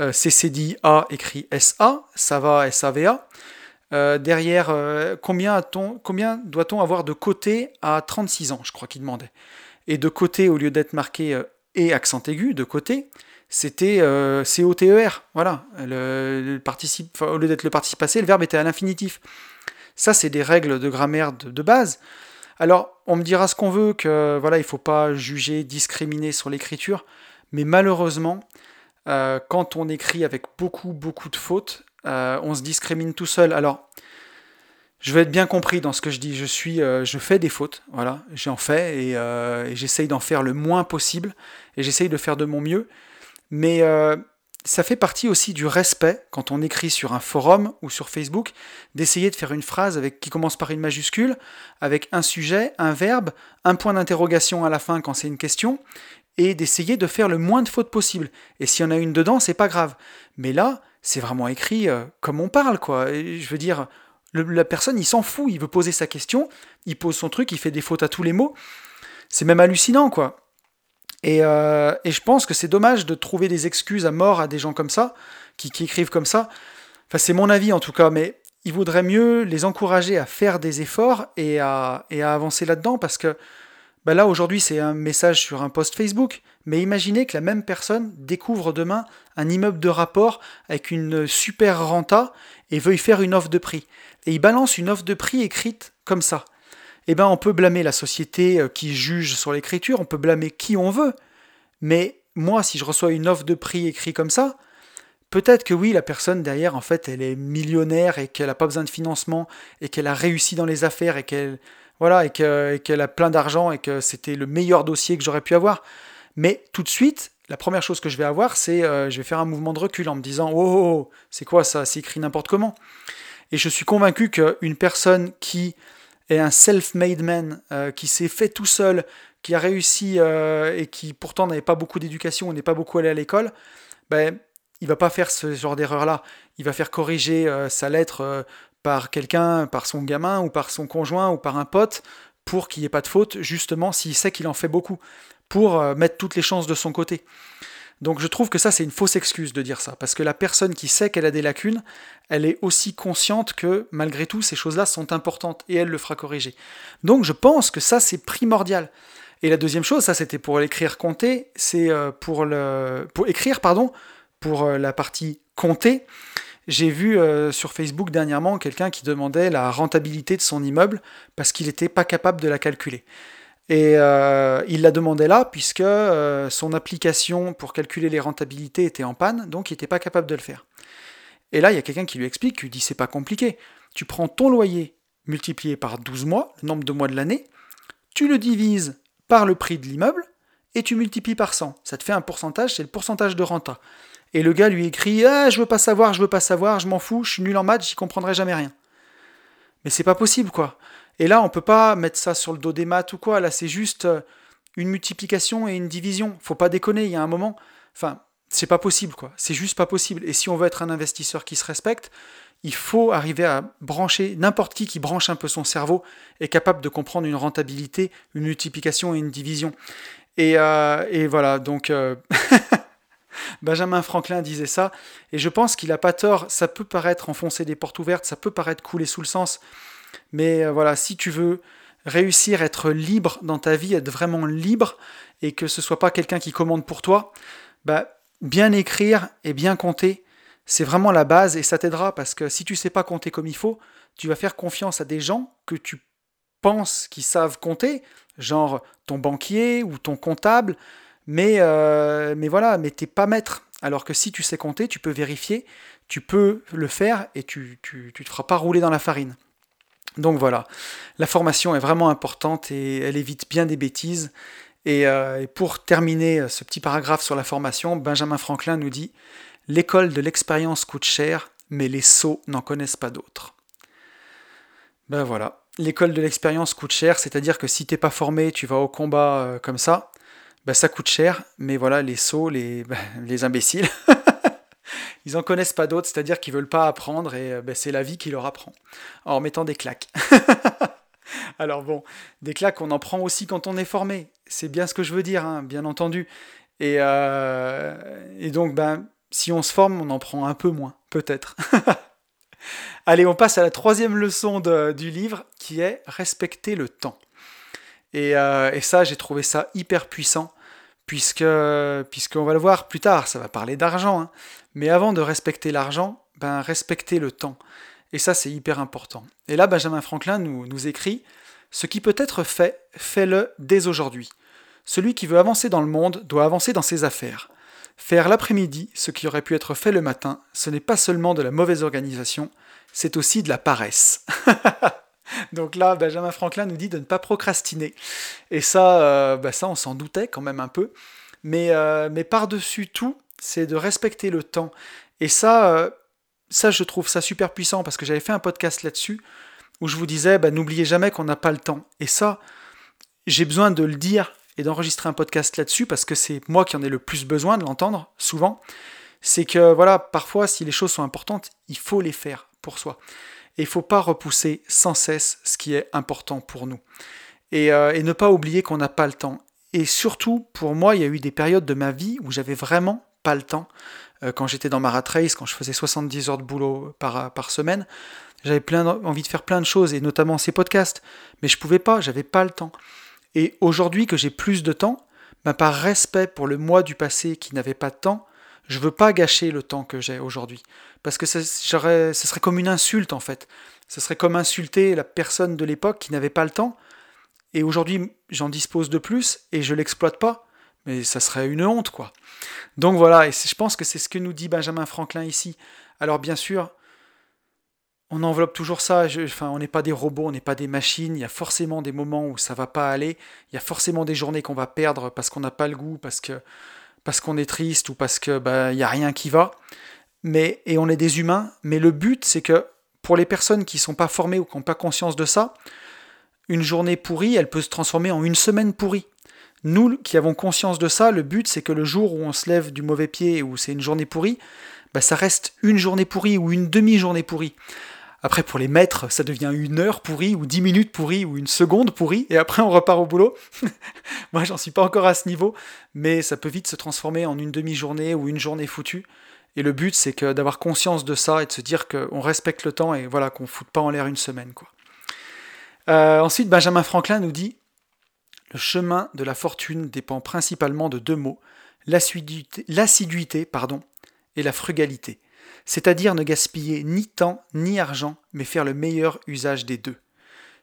euh CCDA écrit SA, ça va SAVA. Euh, derrière, combien, combien doit-on avoir de côté à 36 ans, je crois qu'il demandait. Et de côté, au lieu d'être marqué et accent aigu, de côté, c'était euh, COTER. Voilà. Le, participe, au lieu d'être le participe le verbe était à l'infinitif. Ça, c'est des règles de grammaire de, base. Alors, on me dira ce qu'on veut, que voilà, il ne faut pas juger, discriminer sur l'écriture, mais malheureusement, euh, quand on écrit avec beaucoup, beaucoup de fautes, euh, on se discrimine tout seul. Alors, je vais être bien compris dans ce que je dis. Je suis, je fais des fautes, voilà, j'en fais et, et j'essaye d'en faire le moins possible et j'essaye de faire de mon mieux. Mais euh, ça fait partie aussi du respect quand on écrit sur un forum ou sur Facebook, d'essayer de faire une phrase avec, qui commence par une majuscule, avec un sujet, un verbe, un point d'interrogation à la fin quand c'est une question, et d'essayer de faire le moins de fautes possible. Et s'il y en a une dedans, c'est pas grave. Mais là, c'est vraiment écrit euh, comme on parle, quoi. je veux dire, la personne, il s'en fout, il veut poser sa question, il pose son truc, il fait des fautes à tous les mots. C'est même hallucinant, quoi. Et, euh, et, je pense que c'est dommage de trouver des excuses à mort à des gens comme ça, qui, écrivent comme ça. Enfin, c'est mon avis en tout cas, mais il vaudrait mieux les encourager à faire des efforts et à, et à avancer là-dedans parce que bah là aujourd'hui c'est un message sur un post Facebook, mais imaginez que la même personne découvre demain un immeuble de rapport avec une super renta et veuille faire une offre de prix. Et il balance une offre de prix écrite comme ça eh ben on peut blâmer la société euh, qui juge sur l'écriture, on peut blâmer qui on veut. Mais moi, si je reçois une offre de prix écrite comme ça, peut-être que oui, la personne derrière, en fait, elle est millionnaire et qu'elle n'a pas besoin de financement et qu'elle a réussi dans les affaires et qu'elle voilà et qu'elle a plein d'argent et que c'était le meilleur dossier que j'aurais pu avoir. Mais tout de suite, la première chose que je vais avoir, c'est euh, je vais faire un mouvement de recul en me disant oh, oh, oh c'est quoi ça? C'est écrit n'importe comment. Et je suis convaincu qu'une personne qui et un self-made man euh, qui s'est fait tout seul, qui a réussi euh, et qui pourtant n'avait pas beaucoup d'éducation, n'est pas beaucoup allé à l'école, ben, il va pas faire ce genre d'erreur-là. Il va faire corriger euh, sa lettre par quelqu'un, par son gamin ou par son conjoint ou par un pote pour qu'il n'y ait pas de faute, justement s'il sait qu'il en fait beaucoup, pour mettre toutes les chances de son côté. Donc je trouve que ça c'est une fausse excuse de dire ça, parce que la personne qui sait qu'elle a des lacunes, elle est aussi consciente que malgré tout ces choses-là sont importantes et elle le fera corriger. Donc je pense que ça c'est primordial. Et la deuxième chose, ça c'était pour l'écrire compter, c'est euh, pour le pour écrire pardon, pour euh, la partie compter. J'ai vu euh, sur Facebook dernièrement quelqu'un qui demandait la rentabilité de son immeuble parce qu'il n'était pas capable de la calculer. Et euh, il la demandait là, puisque euh, son application pour calculer les rentabilités était en panne, donc il n'était pas capable de le faire. Et là, il y a quelqu'un qui lui explique, qui lui dit c'est pas compliqué. Tu prends ton loyer multiplié par 12 mois, le nombre de mois de l'année, tu le divises par le prix de l'immeuble, et tu multiplies par 100. Ça te fait un pourcentage, c'est le pourcentage de renta. Et le gars lui écrit ah, Je veux pas savoir, je veux pas savoir, je m'en fous, je suis nul en maths, j'y comprendrai jamais rien. Mais c'est pas possible, quoi. Et là, on peut pas mettre ça sur le dos des maths ou quoi. Là, c'est juste euh, une multiplication et une division. Faut pas déconner. Il y a un moment. Enfin, c'est pas possible, quoi. C'est juste pas possible. Et si on veut être un investisseur qui se respecte, il faut arriver à brancher n'importe qui qui branche un peu son cerveau est capable de comprendre une rentabilité, une multiplication et une division. Et, euh, voilà, donc euh, <laughs> Benjamin Franklin disait ça, et je pense qu'il a pas tort. Ça peut paraître enfoncer des portes ouvertes, ça peut paraître couler sous le sens, mais euh, voilà, si tu veux réussir à être libre dans ta vie, être vraiment libre, et que ce soit pas quelqu'un qui commande pour toi, bah, bien écrire et bien compter, c'est vraiment la base et ça t'aidera parce que si tu sais pas compter comme il faut, tu vas faire confiance à des gens que tu penses qu'ils savent compter, genre ton banquier ou ton comptable, mais, euh, mais voilà, mais t'es pas maître. Alors que si tu sais compter, tu peux vérifier, tu peux le faire et tu, tu, tu te feras pas rouler dans la farine. Donc voilà, la formation est vraiment importante et elle évite bien des bêtises. Euh, et, pour terminer ce petit paragraphe sur la formation, Benjamin Franklin nous dit L'école de l'expérience coûte cher, mais les sots n'en connaissent pas d'autres. Ben voilà, l'école de l'expérience coûte cher, c'est-à-dire que si t'es pas formé, tu vas au combat euh, comme ça, ben ça coûte cher, mais voilà, les sots, les, <laughs> ben, les imbéciles, ils en connaissent pas d'autres, c'est-à-dire qu'ils veulent pas apprendre et euh, ben, c'est la vie qui leur apprend en mettant des claques. <laughs> Alors bon, des claques, on en prend aussi quand on est formé. C'est bien ce que je veux dire, hein, bien entendu. Et, euh, et, donc, ben, si on se forme, on en prend un peu moins, peut-être. <laughs> Allez, on passe à la troisième leçon du livre, qui est respecter le temps. Et, euh, et ça, j'ai trouvé ça hyper puissant, puisque, puisqu'on va le voir plus tard, ça va parler d'argent. Hein. Mais avant de respecter l'argent, ben, respecter le temps. Et ça, c'est hyper important. Et là, Benjamin Franklin nous, nous écrit Ce qui peut être fait, fais-le dès aujourd'hui. Celui qui veut avancer dans le monde doit avancer dans ses affaires. Faire l'après-midi ce qui aurait pu être fait le matin, ce n'est pas seulement de la mauvaise organisation, c'est aussi de la paresse. <laughs> <laughs> Donc là, Benjamin Franklin nous dit de ne pas procrastiner. Et ça, euh, bah on s'en doutait quand même un peu. Mais, euh, mais par-dessus tout, c'est de respecter le temps. Et ça, euh, ça, je trouve ça super puissant parce que j'avais fait un podcast là-dessus où je vous disais, bah, n'oubliez jamais qu'on n'a pas le temps. Et ça, j'ai besoin de le dire et d'enregistrer un podcast là-dessus parce que c'est moi qui en ai le plus besoin de l'entendre souvent. C'est que voilà, parfois, si les choses sont importantes, il faut les faire pour soi. Et il ne faut pas repousser sans cesse ce qui est important pour nous. Et, euh, et ne pas oublier qu'on n'a pas le temps. Et surtout, pour moi, il y a eu des périodes de ma vie où j'avais vraiment pas le temps. Euh, quand j'étais dans ma quand je faisais 70 heures de boulot par, par semaine, j'avais plein envie de faire plein de choses, et notamment ces podcasts. Mais je pouvais pas, j'avais pas le temps. Et aujourd'hui que j'ai plus de temps, bah, par respect pour le moi du passé qui n'avait pas de temps, je veux pas gâcher le temps que j'ai aujourd'hui. Parce que ce serait comme une insulte en fait. Ce serait comme insulter la personne de l'époque qui n'avait pas le temps. Et aujourd'hui, j'en dispose de plus et je l'exploite pas. Mais ça serait une honte, quoi. Donc voilà, et je pense que c'est ce que nous dit Benjamin Franklin ici. Alors bien sûr, on enveloppe toujours ça. enfin, on n'est pas des robots, on n'est pas des machines. Il y a forcément des moments où ça va pas aller. Il y a forcément des journées qu'on va perdre parce qu'on n'a pas le goût, parce que parce qu'on est triste ou parce que bah, y a rien qui va. Mais et on est des humains. Mais le but, c'est que pour les personnes qui sont pas formées ou qui n'ont pas conscience de ça, une journée pourrie, elle peut se transformer en une semaine pourrie. Nous qui avons conscience de ça, le but c'est que le jour où on se lève du mauvais pied ou c'est une journée pourrie, bah, ça reste une journée pourrie ou une demi-journée pourrie. Après, pour les maîtres, ça devient une heure pourrie, ou dix minutes pourrie, ou une seconde pourrie, et après on repart au boulot. <laughs> Moi, j'en suis pas encore à ce niveau, mais ça peut vite se transformer en une demi-journée ou une journée foutue. Et le but, c'est que d'avoir conscience de ça et de se dire qu'on respecte le temps et voilà qu'on foute pas en l'air une semaine, quoi. Euh, ensuite, Benjamin Franklin nous dit Le chemin de la fortune dépend principalement de deux mots l'assiduité pardon, et la frugalité c'est-à-dire ne gaspiller ni temps ni argent, mais faire le meilleur usage des deux.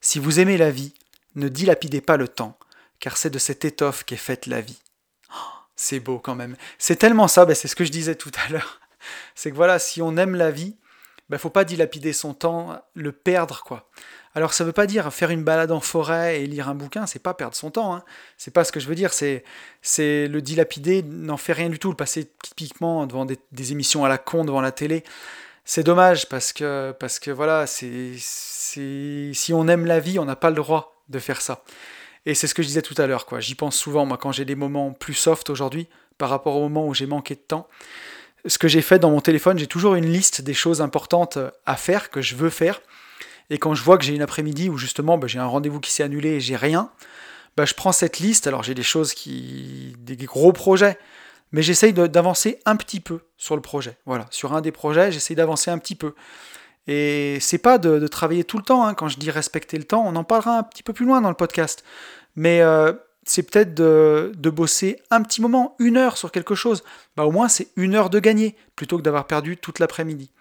Si vous aimez la vie, ne dilapidez pas le temps, car c'est de cette étoffe qu'est faite la vie. Oh, c'est beau quand même. C'est tellement ça, ben c'est ce que je disais tout à l'heure. C'est que voilà, si on aime la vie, il ben faut pas dilapider son temps, le perdre quoi. Alors ça ne veut pas dire faire une balade en forêt et lire un bouquin, c'est pas perdre son temps. Hein. C'est pas ce que je veux dire. C'est, c'est le dilapider n'en fait rien du tout. Le passer typiquement devant des, émissions à la con devant la télé, c'est dommage parce que parce que voilà, c'est si on aime la vie, on n'a pas le droit de faire ça. Et c'est ce que je disais tout à l'heure. Quoi. J'y pense souvent moi quand j'ai des moments plus soft aujourd'hui par rapport au moment où j'ai manqué de temps. Ce que j'ai fait dans mon téléphone, j'ai toujours une liste des choses importantes à faire que je veux faire et quand je vois que j'ai une après-midi où justement bah, j'ai un rendez-vous qui s'est annulé et j'ai rien, bah, je prends cette liste. Alors j'ai des choses qui. des gros projets, mais j'essaye d'avancer un petit peu sur le projet. Voilà, sur un des projets, j'essaye d'avancer un petit peu. Et c'est pas de, travailler tout le temps. Hein. Quand je dis respecter le temps, on en parlera un petit peu plus loin dans le podcast. Mais euh, c'est peut-être de, de, bosser un petit moment, une heure sur quelque chose. Bah, au moins, c'est une heure de gagner plutôt que d'avoir perdu toute l'après-midi.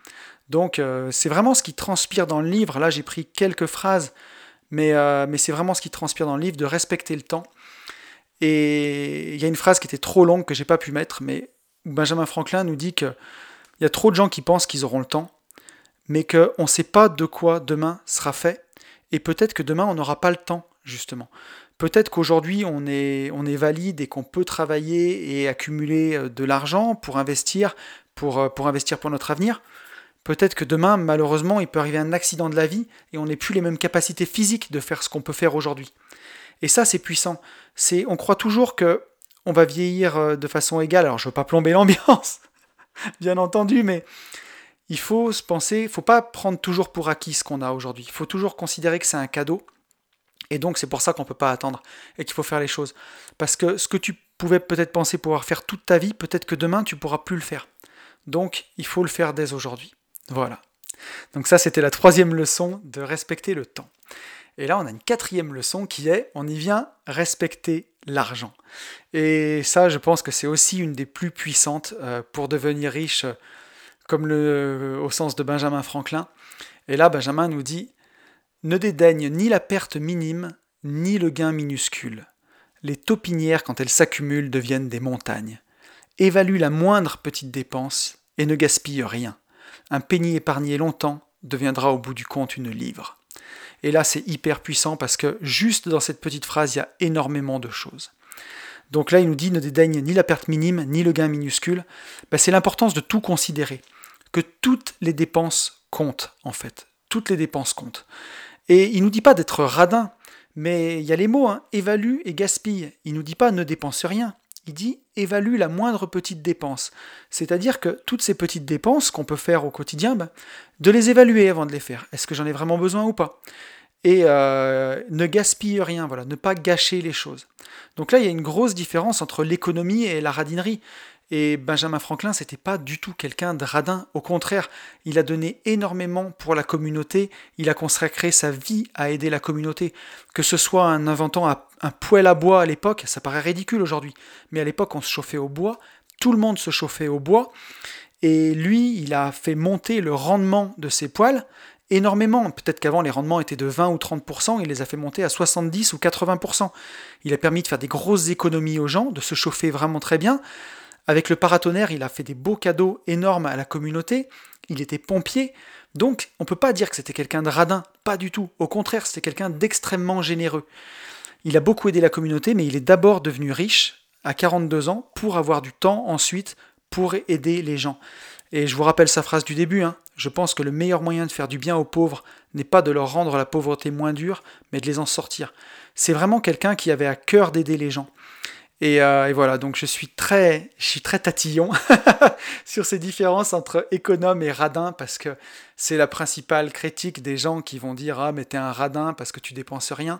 Donc euh, c'est vraiment ce qui transpire dans le livre. Là j'ai pris quelques phrases, mais, euh, mais c'est vraiment ce qui transpire dans le livre, de respecter le temps. Et il y a une phrase qui était trop longue que j'ai pas pu mettre, mais Benjamin Franklin nous dit qu'il y a trop de gens qui pensent qu'ils auront le temps, mais qu'on ne sait pas de quoi demain sera fait, et peut-être que demain on n'aura pas le temps, justement. Peut-être qu'aujourd'hui on est, valide et qu'on peut travailler et accumuler euh, de l'argent pour investir, pour investir pour notre avenir. Peut-être que demain, malheureusement, il peut arriver un accident de la vie et on n'est plus les mêmes capacités physiques de faire ce qu'on peut faire aujourd'hui. Et ça, c'est puissant. C'est, on croit toujours que on va vieillir euh, de façon égale. Alors, je veux pas plomber <laughs> l'ambiance, bien entendu, mais il faut se penser, il faut pas prendre toujours pour acquis ce qu'on a aujourd'hui. Il faut toujours considérer que c'est un cadeau. Et donc, c'est pour ça qu'on ne peut pas attendre et qu'il faut faire les choses. Parce que ce que tu pouvais peut-être penser pouvoir faire toute ta vie, peut-être que demain, tu pourras plus le faire. Donc, il faut le faire dès aujourd'hui. Voilà. Donc ça, c'était la troisième leçon de respecter le temps. Et là, on a une quatrième leçon qui est, on y vient, respecter l'argent. Et ça, je pense que c'est aussi une des plus puissantes euh, pour devenir riche, comme le, au sens de Benjamin Franklin. Et là, Benjamin nous dit, ne dédaigne ni la perte minime, ni le gain minuscule. Les taupinières, quand elles s'accumulent, deviennent des montagnes. Évalue la moindre petite dépense et ne gaspille rien un penny épargné longtemps deviendra au bout du compte une livre. Et là, c'est hyper puissant parce que juste dans cette petite phrase, il y a énormément de choses. Donc là, il nous dit ne dédaigne ni la perte minime, ni le gain minuscule. Ben, c'est l'importance de tout considérer, que toutes les dépenses comptent, en fait. Toutes les dépenses comptent. Et il nous dit pas d'être radin, mais il y a les mots, hein, évalue et gaspille. Il nous dit pas ne dépense rien. Il dit évalue la moindre petite dépense. C'est-à-dire que toutes ces petites dépenses qu'on peut faire au quotidien, ben, de les évaluer avant de les faire. Est-ce que j'en ai vraiment besoin ou pas? Et euh, ne gaspille rien, voilà, ne pas gâcher les choses. Donc là, il y a une grosse différence entre l'économie et la radinerie. Et Benjamin Franklin, c'était pas du tout quelqu'un de radin. Au contraire, il a donné énormément pour la communauté. Il a consacré sa vie à aider la communauté. Que ce soit en inventant un poêle à bois à l'époque, ça paraît ridicule aujourd'hui, mais à l'époque, on se chauffait au bois. Tout le monde se chauffait au bois. Et lui, il a fait monter le rendement de ses poêles énormément. Peut-être qu'avant les rendements étaient de 20 ou 30%, il les a fait monter à 70 ou 80%. Il a permis de faire des grosses économies aux gens, de se chauffer vraiment très bien. Avec le paratonnerre, il a fait des beaux cadeaux énormes à la communauté. Il était pompier. Donc, on ne peut pas dire que c'était quelqu'un de radin. Pas du tout. Au contraire, c'était quelqu'un d'extrêmement généreux. Il a beaucoup aidé la communauté, mais il est d'abord devenu riche à 42 ans pour avoir du temps ensuite pour aider les gens. Et je vous rappelle sa phrase du début, hein. je pense que le meilleur moyen de faire du bien aux pauvres n'est pas de leur rendre la pauvreté moins dure, mais de les en sortir. C'est vraiment quelqu'un qui avait à cœur d'aider les gens. Euh, et, voilà, donc je suis très, je suis très tatillon <laughs> sur ces différences entre économe et radin parce que c'est la principale critique des gens qui vont dire ah mais t'es un radin parce que tu dépenses rien.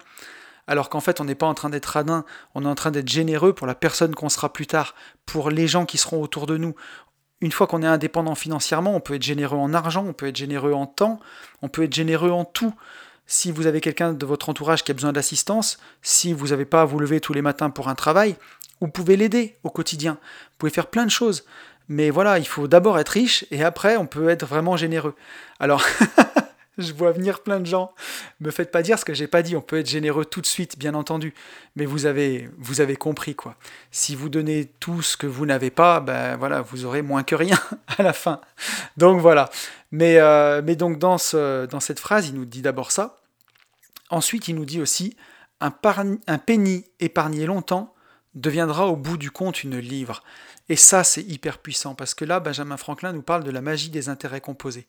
Alors qu'en fait on n'est pas en train d'être radin, on est en train d'être généreux pour la personne qu'on sera plus tard, pour les gens qui seront autour de nous. Une fois qu'on est indépendant financièrement, on peut être généreux en argent, on peut être généreux en temps, on peut être généreux en tout. Si vous avez quelqu'un de votre entourage qui a besoin d'assistance, si vous n'avez pas à vous lever tous les matins pour un travail, vous pouvez l'aider au quotidien. Vous pouvez faire plein de choses. Mais voilà, il faut d'abord être riche et après on peut être vraiment généreux. Alors, <laughs> je vois venir plein de gens. Me faites pas dire ce que j'ai pas dit. On peut être généreux tout de suite, bien entendu. Mais vous avez, vous avez compris quoi. Si vous donnez tout ce que vous n'avez pas, ben voilà, vous aurez moins que rien <laughs> à la fin. Donc voilà. Mais, euh, mais donc dans, ce, dans cette phrase, il nous dit d'abord ça. Ensuite, il nous dit aussi un, penny épargné longtemps deviendra au bout du compte une livre. Et ça, c'est hyper puissant parce que là, Benjamin Franklin nous parle de la magie des intérêts composés.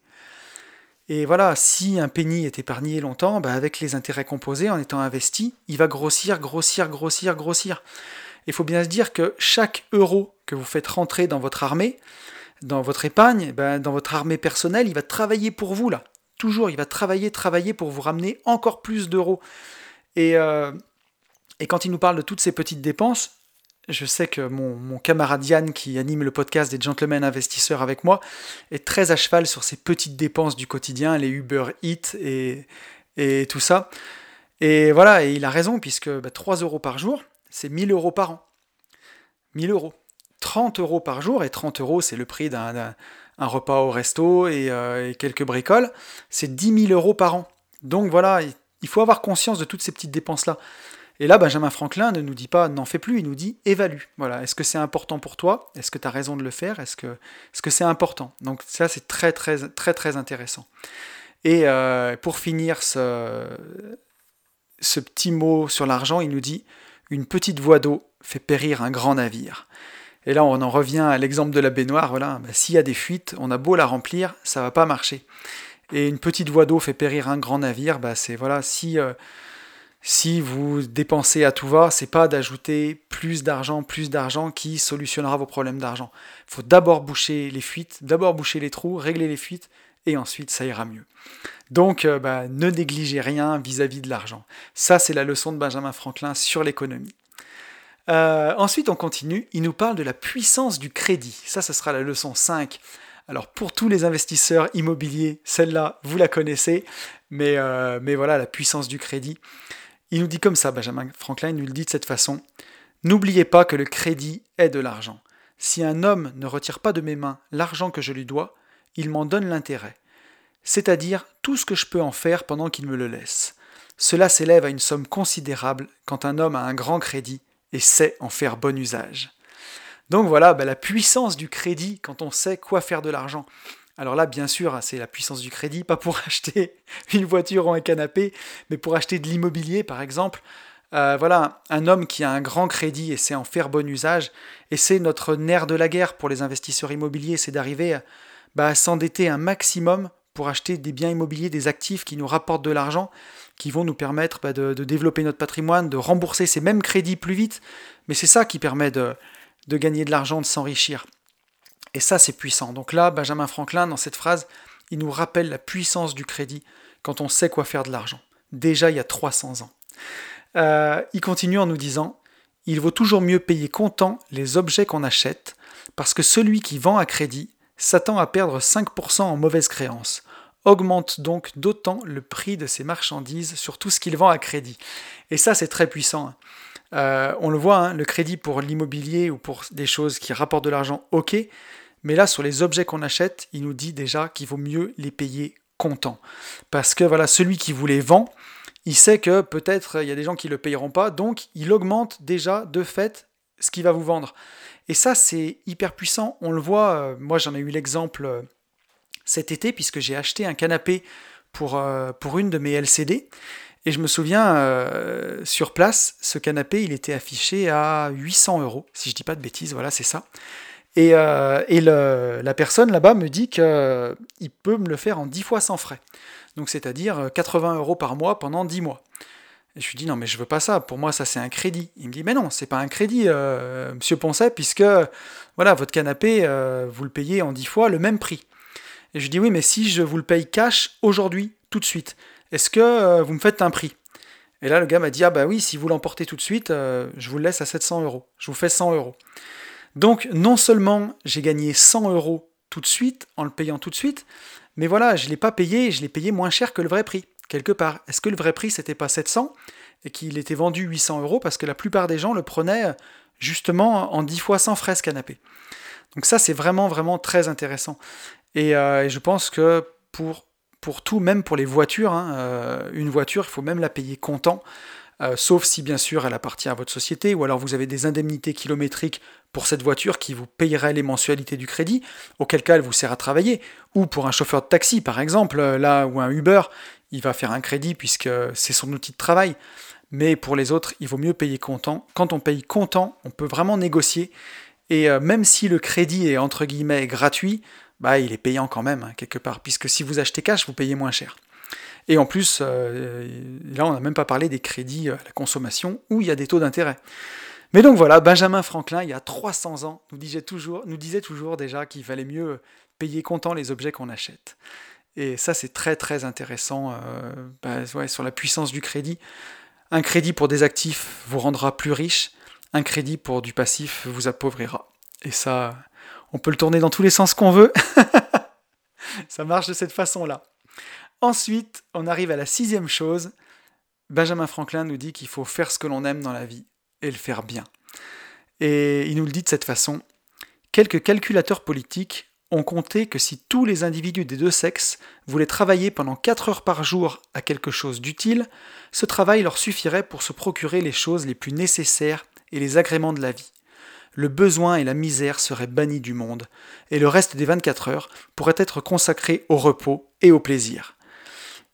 Et voilà, si un penny est épargné longtemps, ben avec les intérêts composés, en étant investi, il va grossir, grossir, grossir, grossir. Il faut bien se dire que chaque euro que vous faites rentrer dans votre armée, dans votre épargne, ben dans votre armée personnelle, il va travailler pour vous là. Toujours, il va travailler, travailler pour vous ramener encore plus d'euros. Et, euh, et quand il nous parle de toutes ces petites dépenses, je sais que mon, camarade Yann, qui anime le podcast des Gentlemen Investisseurs avec moi, est très à cheval sur ces petites dépenses du quotidien, les Uber Eats et, et tout ça. Et voilà, et il a raison, puisque 3 bah, euros par jour, c'est 1000 euros par an. 1000 euros. 30 euros par jour, et 30 euros, c'est le prix d'un repas au resto euh, et, quelques bricoles, c'est 10 000 euros par an. Donc voilà, il faut avoir conscience de toutes ces petites dépenses-là. Et là, Benjamin Franklin ne nous dit pas n'en fais plus, il nous dit évalue. Voilà, est-ce que c'est important pour toi? Est-ce que tu as raison de le faire? Est-ce que -ce c'est important? Donc ça, c'est très très très très intéressant. Et euh, pour finir ce, ce petit mot sur l'argent, il nous dit une petite voie d'eau fait périr un grand navire. Et là, on en revient à l'exemple de la baignoire. Voilà, bah, s'il y a des fuites, on a beau la remplir, ça va pas marcher. Et une petite voie d'eau fait périr un grand navire. Bah, c'est voilà, si euh, si vous dépensez à tout va, c'est pas d'ajouter plus d'argent, plus d'argent qui solutionnera vos problèmes d'argent. Il faut d'abord boucher les fuites, d'abord boucher les trous, régler les fuites, et ensuite ça ira mieux. Donc euh, bah, ne négligez rien vis-à-vis de l'argent. Ça, c'est la leçon de Benjamin Franklin sur l'économie. Euh, ensuite, on continue. Il nous parle de la puissance du crédit. Ça, ce sera la leçon 5. Alors, pour tous les investisseurs immobiliers, celle-là, vous la connaissez. Mais, euh, mais voilà, la puissance du crédit. Il nous dit comme ça, Benjamin Franklin nous le dit de cette façon. N'oubliez pas que le crédit est de l'argent. Si un homme ne retire pas de mes mains l'argent que je lui dois, il m'en donne l'intérêt, c'est-à-dire tout ce que je peux en faire pendant qu'il me le laisse. Cela s'élève à une somme considérable quand un homme a un grand crédit et sait en faire bon usage. Donc voilà ben, la puissance du crédit quand on sait quoi faire de l'argent. Alors là, bien sûr, c'est la puissance du crédit, pas pour <laughs> acheter une voiture ou un canapé, mais pour acheter de l'immobilier, par exemple. Euh, voilà, un homme qui a un grand crédit et sait en faire bon usage, et c'est notre nerf de la guerre pour les investisseurs immobiliers, c'est d'arriver bah, à s'endetter un maximum pour acheter des biens immobiliers, des actifs qui nous rapportent de l'argent, qui vont nous permettre bah, de, développer notre patrimoine, de rembourser ces mêmes crédits plus vite. Mais c'est ça qui permet de gagner de l'argent, de s'enrichir. Et ça, c'est puissant. Donc là, Benjamin Franklin, dans cette phrase, il nous rappelle la puissance du crédit quand on sait quoi faire de l'argent. Déjà il y a 300 ans. Euh, il continue en nous disant Il vaut toujours mieux payer comptant les objets qu'on achète, parce que celui qui vend à crédit s'attend à perdre 5% en mauvaise créance. Augmente donc d'autant le prix de ses marchandises sur tout ce qu'il vend à crédit. Et ça, c'est très puissant. Euh, on le voit, hein, le crédit pour l'immobilier ou pour des choses qui rapportent de l'argent, ok. Mais là, sur les objets qu'on achète, il nous dit déjà qu'il vaut mieux les payer comptant. Parce que voilà, celui qui vous les vend, il sait que peut-être il y a des gens qui ne le payeront pas, donc il augmente déjà de fait ce qu'il va vous vendre. Et ça, c'est hyper puissant. On le voit, euh, moi j'en ai eu l'exemple euh, cet été, puisque j'ai acheté un canapé pour, pour une de mes LCD. Et je me souviens, sur place, ce canapé, il était affiché à 800 euros, si je dis pas de bêtises, voilà, c'est ça. Et, et la personne là-bas me dit qu'il peut me le faire en 10 fois sans frais. Donc c'est-à-dire 80 euros par mois pendant 10 mois. Et je lui dis non mais je veux pas ça, pour moi ça c'est un crédit. Il me dit mais non, c'est pas un crédit, euh, monsieur Poncet, puisque voilà, votre canapé, euh, vous le payez en 10 fois le même prix. Et je lui dis oui mais si je vous le paye cash aujourd'hui, tout de suite, est-ce que euh, vous me faites un prix? Et là le gars m'a dit ah bah oui, si vous l'emportez tout de suite, je vous le laisse à 700 euros, je vous fais 100 euros. Donc non seulement j'ai gagné 100 euros tout de suite en le payant tout de suite, mais voilà, je ne l'ai pas payé, je l'ai payé moins cher que le vrai prix quelque part. Est-ce que le vrai prix, c'était pas 700 et qu'il était vendu 800 euros parce que la plupart des gens le prenaient justement en 10 fois sans frais ce canapé? Donc ça, c'est vraiment, vraiment très intéressant. Et, euh, je pense que pour, pour tout, même pour les voitures, hein, euh, une voiture, il faut même la payer comptant. Euh, sauf si bien sûr elle appartient à votre société, ou alors vous avez des indemnités kilométriques pour cette voiture qui vous payerait les mensualités du crédit, auquel cas elle vous sert à travailler, ou pour un chauffeur de taxi par exemple, là ou un Uber, il va faire un crédit puisque c'est son outil de travail. Mais pour les autres, il vaut mieux payer comptant. Quand on paye comptant, on peut vraiment négocier. Et euh, même si le crédit est entre guillemets gratuit, bah, il est payant quand même, hein, quelque part. Puisque si vous achetez cash, vous payez moins cher. Et en plus, euh, là, on n'a même pas parlé des crédits à la consommation où il y a des taux d'intérêt. Mais donc voilà, Benjamin Franklin, il y a 300 ans, nous disait toujours, déjà qu'il fallait mieux payer comptant les objets qu'on achète. Et ça, c'est très très intéressant euh, bah, sur la puissance du crédit. Un crédit pour des actifs vous rendra plus riche, un crédit pour du passif vous appauvrira. Et ça, on peut le tourner dans tous les sens qu'on veut. <laughs> ça marche de cette façon-là. Ensuite, on arrive à la sixième chose. Benjamin Franklin nous dit qu'il faut faire ce que l'on aime dans la vie et le faire bien. Et il nous le dit de cette façon. Quelques calculateurs politiques on comptait que si tous les individus des deux sexes voulaient travailler pendant 4 heures par jour à quelque chose d'utile, ce travail leur suffirait pour se procurer les choses les plus nécessaires et les agréments de la vie. Le besoin et la misère seraient bannis du monde, et le reste des 24 heures pourrait être consacré au repos et au plaisir.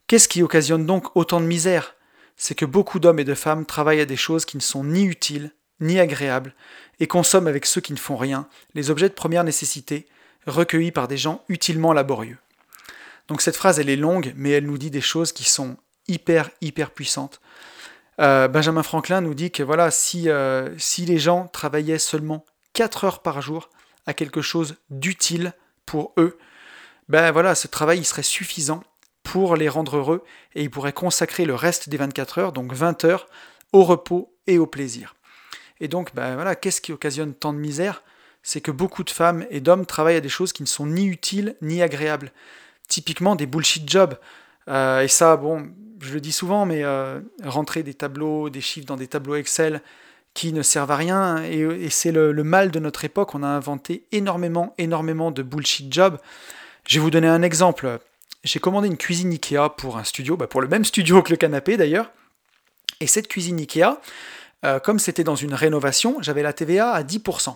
Qu'est-ce qui occasionne donc autant de misère? C'est que beaucoup d'hommes et de femmes travaillent à des choses qui ne sont ni utiles, ni agréables, et consomment avec ceux qui ne font rien les objets de première nécessité, recueillis par des gens utilement laborieux. Donc cette phrase, elle est longue, mais elle nous dit des choses qui sont hyper, hyper puissantes. Euh, Benjamin Franklin nous dit que voilà, si, euh, si les gens travaillaient seulement 4 heures par jour à quelque chose d'utile pour eux, ben voilà, ce travail il serait suffisant pour les rendre heureux et ils pourraient consacrer le reste des 24 heures, donc 20 heures, au repos et au plaisir. Et donc, ben voilà, qu'est-ce qui occasionne tant de misère? C'est que beaucoup de femmes et d'hommes travaillent à des choses qui ne sont ni utiles ni agréables. Typiquement des bullshit jobs. Euh, et ça, bon, je le dis souvent, mais euh, rentrer des tableaux, des chiffres dans des tableaux Excel qui ne servent à rien, et, c'est le, mal de notre époque. On a inventé énormément, énormément de bullshit jobs. Je vais vous donner un exemple. J'ai commandé une cuisine Ikea pour un studio, bah, pour le même studio que le canapé d'ailleurs. Et cette cuisine Ikea, euh, comme c'était dans une rénovation, j'avais la TVA à 10%.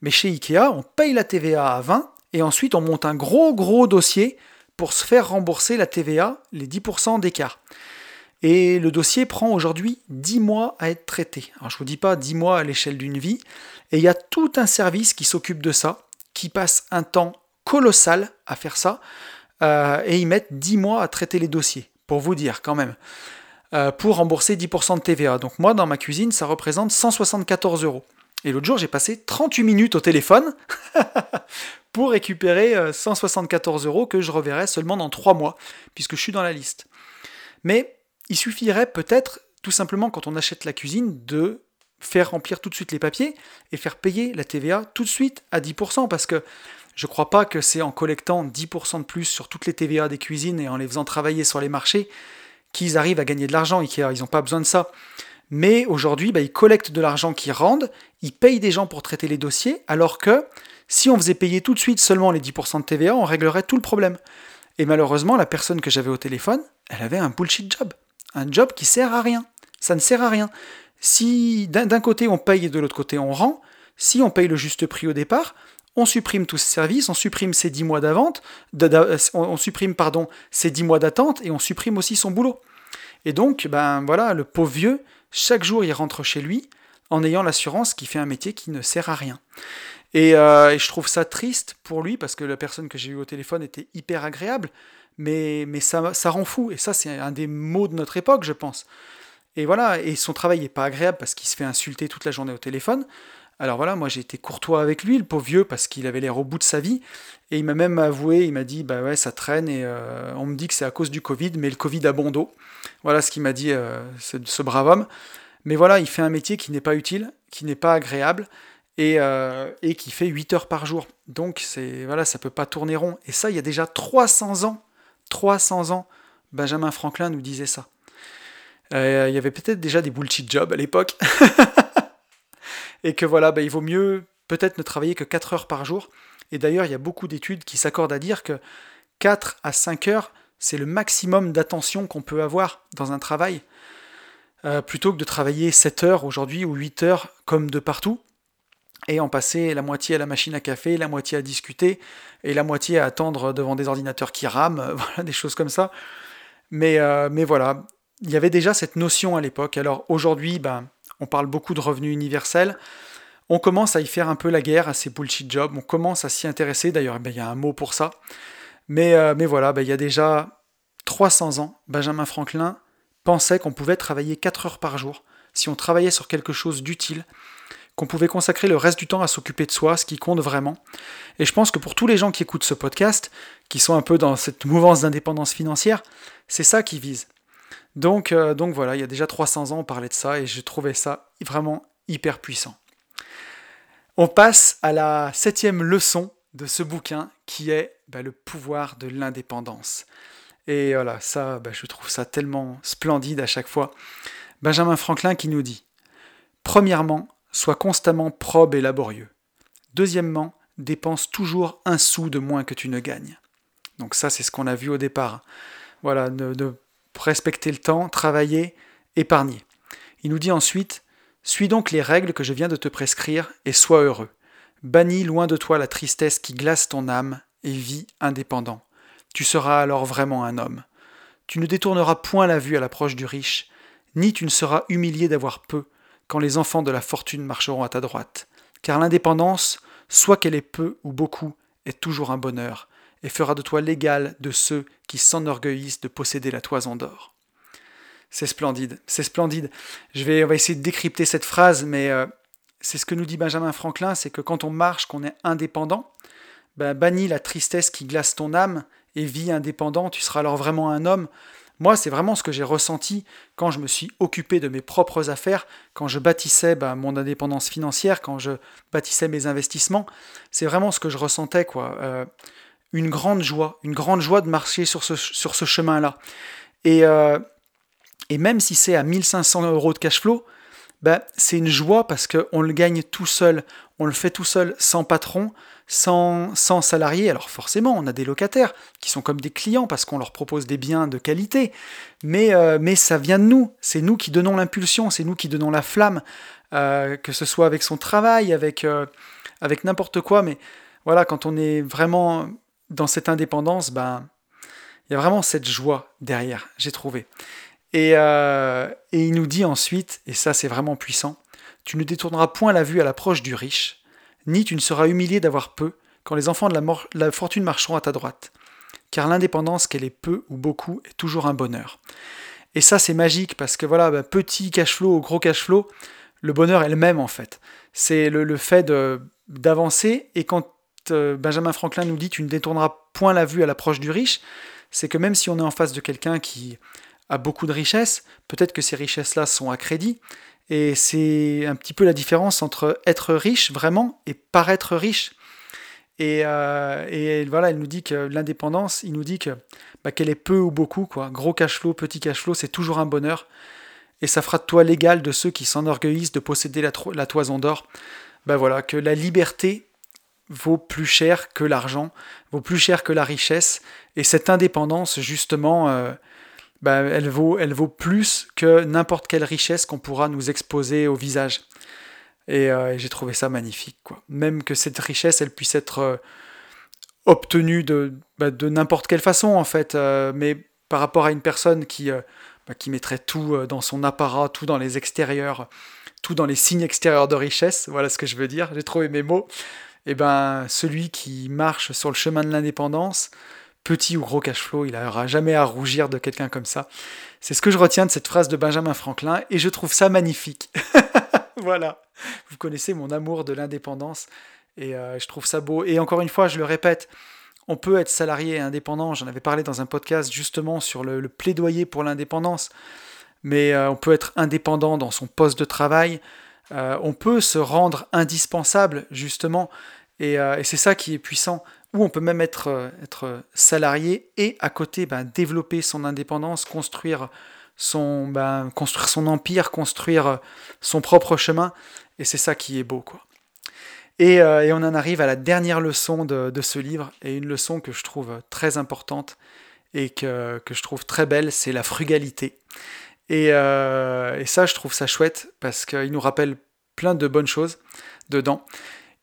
Mais chez Ikea, on paye la TVA à 20% et ensuite on monte un gros gros dossier pour se faire rembourser la TVA, les 10% d'écart. Et le dossier prend aujourd'hui 10 mois à être traité. Alors je ne vous dis pas 10 mois à l'échelle d'une vie. Et il y a tout un service qui s'occupe de ça, qui passe un temps colossal à faire ça. Euh, et ils mettent 10 mois à traiter les dossiers, pour vous dire quand même. Euh, pour rembourser 10% de TVA. Donc moi, dans ma cuisine, ça représente 174 euros. Et l'autre jour, j'ai passé 38 minutes au téléphone <laughs> pour récupérer 174 euros que je reverrai seulement dans 3 mois, puisque je suis dans la liste. Mais il suffirait peut-être, tout simplement quand on achète la cuisine, de faire remplir tout de suite les papiers et faire payer la TVA tout de suite à 10%, parce que je ne crois pas que c'est en collectant 10% de plus sur toutes les TVA des cuisines et en les faisant travailler sur les marchés qu'ils arrivent à gagner de l'argent, Ikea, ils n'ont pas besoin de ça. Mais aujourd'hui, bah, ils collectent de l'argent qu'ils rendent, ils payent des gens pour traiter les dossiers, alors que si on faisait payer tout de suite seulement les 10% de TVA, on réglerait tout le problème. Et malheureusement, la personne que j'avais au téléphone, elle avait un bullshit job un job qui sert à rien. Ça ne sert à rien. Si d'un côté on paye et de l'autre côté on rend, si on paye le juste prix au départ, on supprime tous ces services, on supprime ces 10 mois d'attente, on supprime pardon ces 10 mois d'attente et on supprime aussi son boulot. Et donc, ben voilà, le pauvre vieux, chaque jour il rentre chez lui en ayant l'assurance qu'il fait un métier qui ne sert à rien. Et, euh, et, je trouve ça triste pour lui parce que la personne que j'ai eue au téléphone était hyper agréable, mais, mais ça, ça rend fou. Et ça, c'est un des mots de notre époque, je pense. Et voilà, et son travail n'est pas agréable parce qu'il se fait insulter toute la journée au téléphone. Alors voilà, moi j'ai été courtois avec lui, le pauvre vieux, parce qu'il avait l'air au bout de sa vie. Et il m'a même avoué, il m'a dit, bah ouais, ça traîne et euh, on me dit que c'est à cause du Covid, mais le Covid a bon dos. Voilà ce qu'il m'a dit, euh, ce, brave homme. Mais voilà, il fait un métier qui n'est pas utile, qui n'est pas agréable et, euh, et qui fait 8 heures par jour. Donc c'est voilà, ça peut pas tourner rond. Et ça, il y a déjà 300 ans 300 ans, Benjamin Franklin nous disait ça. Euh, il y avait peut-être déjà des bullshit jobs à l'époque. <laughs> et que voilà, bah, il vaut mieux peut-être ne travailler que 4 heures par jour. Et d'ailleurs, il y a beaucoup d'études qui s'accordent à dire que 4 à 5 heures, c'est le maximum d'attention qu'on peut avoir dans un travail. Euh, plutôt que de travailler 7 heures aujourd'hui ou 8 heures comme de partout et en passer la moitié à la machine à café, la moitié à discuter, et la moitié à attendre devant des ordinateurs qui rament, <laughs> voilà, des choses comme ça. Mais, euh, mais voilà, il y avait déjà cette notion à l'époque. Alors aujourd'hui, ben, on parle beaucoup de revenus universels. On commence à y faire un peu la guerre à ces bullshit jobs, on commence à s'y intéresser, d'ailleurs eh ben, il y a un mot pour ça. Mais, euh, mais voilà, ben, il y a déjà 300 ans, Benjamin Franklin pensait qu'on pouvait travailler 4 heures par jour si on travaillait sur quelque chose d'utile qu'on pouvait consacrer le reste du temps à s'occuper de soi, ce qui compte vraiment. Et je pense que pour tous les gens qui écoutent ce podcast, qui sont un peu dans cette mouvance d'indépendance financière, c'est ça qui vise. Donc, euh, donc voilà, il y a déjà 300 ans on parlait de ça et je trouvais ça vraiment hyper puissant. On passe à la septième leçon de ce bouquin qui est bah, le pouvoir de l'indépendance. Et voilà, ça, bah, je trouve ça tellement splendide à chaque fois. Benjamin Franklin qui nous dit, premièrement, Sois constamment probe et laborieux. Deuxièmement, dépense toujours un sou de moins que tu ne gagnes. Donc ça, c'est ce qu'on a vu au départ. Voilà, de, respecter le temps, travailler, épargner. Il nous dit ensuite, suis donc les règles que je viens de te prescrire et sois heureux. Bannis loin de toi la tristesse qui glace ton âme et vis indépendant. Tu seras alors vraiment un homme. Tu ne détourneras point la vue à l'approche du riche, ni tu ne seras humilié d'avoir peu, quand les enfants de la fortune marcheront à ta droite. Car l'indépendance, soit qu'elle ait peu ou beaucoup, est toujours un bonheur, et fera de toi l'égal de ceux qui s'enorgueillissent de posséder la toison d'or. C'est splendide, c'est splendide. Je vais, on va essayer de décrypter cette phrase, mais euh, c'est ce que nous dit Benjamin Franklin, c'est que quand on marche, qu'on est indépendant, ben, bannis la tristesse qui glace ton âme et vis indépendant, tu seras alors vraiment un homme. Moi, c'est vraiment ce que j'ai ressenti quand je me suis occupé de mes propres affaires, quand je bâtissais bah, mon indépendance financière, quand je bâtissais mes investissements. C'est vraiment ce que je ressentais, quoi. Euh, une grande joie, une grande joie de marcher sur ce, sur ce chemin-là. Et, euh, et même si c'est à 1500 euros de cash flow, bah, c'est une joie parce qu'on le gagne tout seul, on le fait tout seul, sans patron, sans, salariés. Alors forcément, on a des locataires qui sont comme des clients parce qu'on leur propose des biens de qualité, mais, euh, mais ça vient de nous. C'est nous qui donnons l'impulsion, c'est nous qui donnons la flamme, euh, que ce soit avec son travail, avec, euh, avec n'importe quoi. Mais voilà, quand on est vraiment dans cette indépendance, ben, il y a vraiment cette joie derrière, j'ai trouvé. Et, et il nous dit ensuite, et ça c'est vraiment puissant, tu ne détourneras point la vue à l'approche du riche, ni tu ne seras humilié d'avoir peu, quand les enfants de la, fortune marcheront à ta droite. Car l'indépendance, qu'elle est peu ou beaucoup, est toujours un bonheur. Et ça, c'est magique parce que voilà, bah, petit cash flow ou gros cash flow, le bonheur est le même en fait. C'est le, fait d'avancer. Et quand euh, Benjamin Franklin nous dit tu ne détourneras point la vue à l'approche du riche, c'est que même si on est en face de quelqu'un qui a beaucoup de richesses, peut-être que ces richesses-là sont à crédit, et c'est un petit peu la différence entre être riche vraiment et paraître riche. Et, euh, voilà, elle nous dit que l'indépendance, il nous dit que bah, qu'elle est peu ou beaucoup, quoi. Gros cash flow, petit cash flow, c'est toujours un bonheur. Et ça fera de toi l'égal de ceux qui s'enorgueillissent de posséder la, toison d'or. Ben voilà, que la liberté vaut plus cher que l'argent, vaut plus cher que la richesse. Et cette indépendance, justement, euh, bah, elle, vaut, elle vaut plus que n'importe quelle richesse qu'on pourra nous exposer au visage. Et, euh, j'ai trouvé ça magnifique. Quoi. Même que cette richesse, elle puisse être euh, obtenue de, bah, de n'importe quelle façon, en fait. Euh, mais par rapport à une personne qui, bah, qui mettrait tout dans son apparat, tout dans les extérieurs, tout dans les signes extérieurs de richesse, voilà ce que je veux dire, j'ai trouvé mes mots. Et eh ben, celui qui marche sur le chemin de l'indépendance, petit ou gros cash flow, il n'aura jamais à rougir de quelqu'un comme ça. C'est ce que je retiens de cette phrase de Benjamin Franklin et je trouve ça magnifique. <laughs> voilà. Vous connaissez mon amour de l'indépendance et euh, je trouve ça beau. Et encore une fois, je le répète, on peut être salarié et indépendant. J'en avais parlé dans un podcast justement sur le, plaidoyer pour l'indépendance. Mais euh, on peut être indépendant dans son poste de travail. Euh, on peut se rendre indispensable justement. et c'est ça qui est puissant ou on peut même être, euh, être salarié et à côté ben, développer son indépendance, construire son, ben, empire, construire euh, son propre chemin. Et c'est ça qui est beau. quoi. Et, euh, on en arrive à la dernière leçon de, de, ce livre, et une leçon que je trouve très importante et que, que je trouve très belle, c'est la frugalité. Et, et, ça, je trouve ça chouette parce qu'il nous rappelle plein de bonnes choses dedans.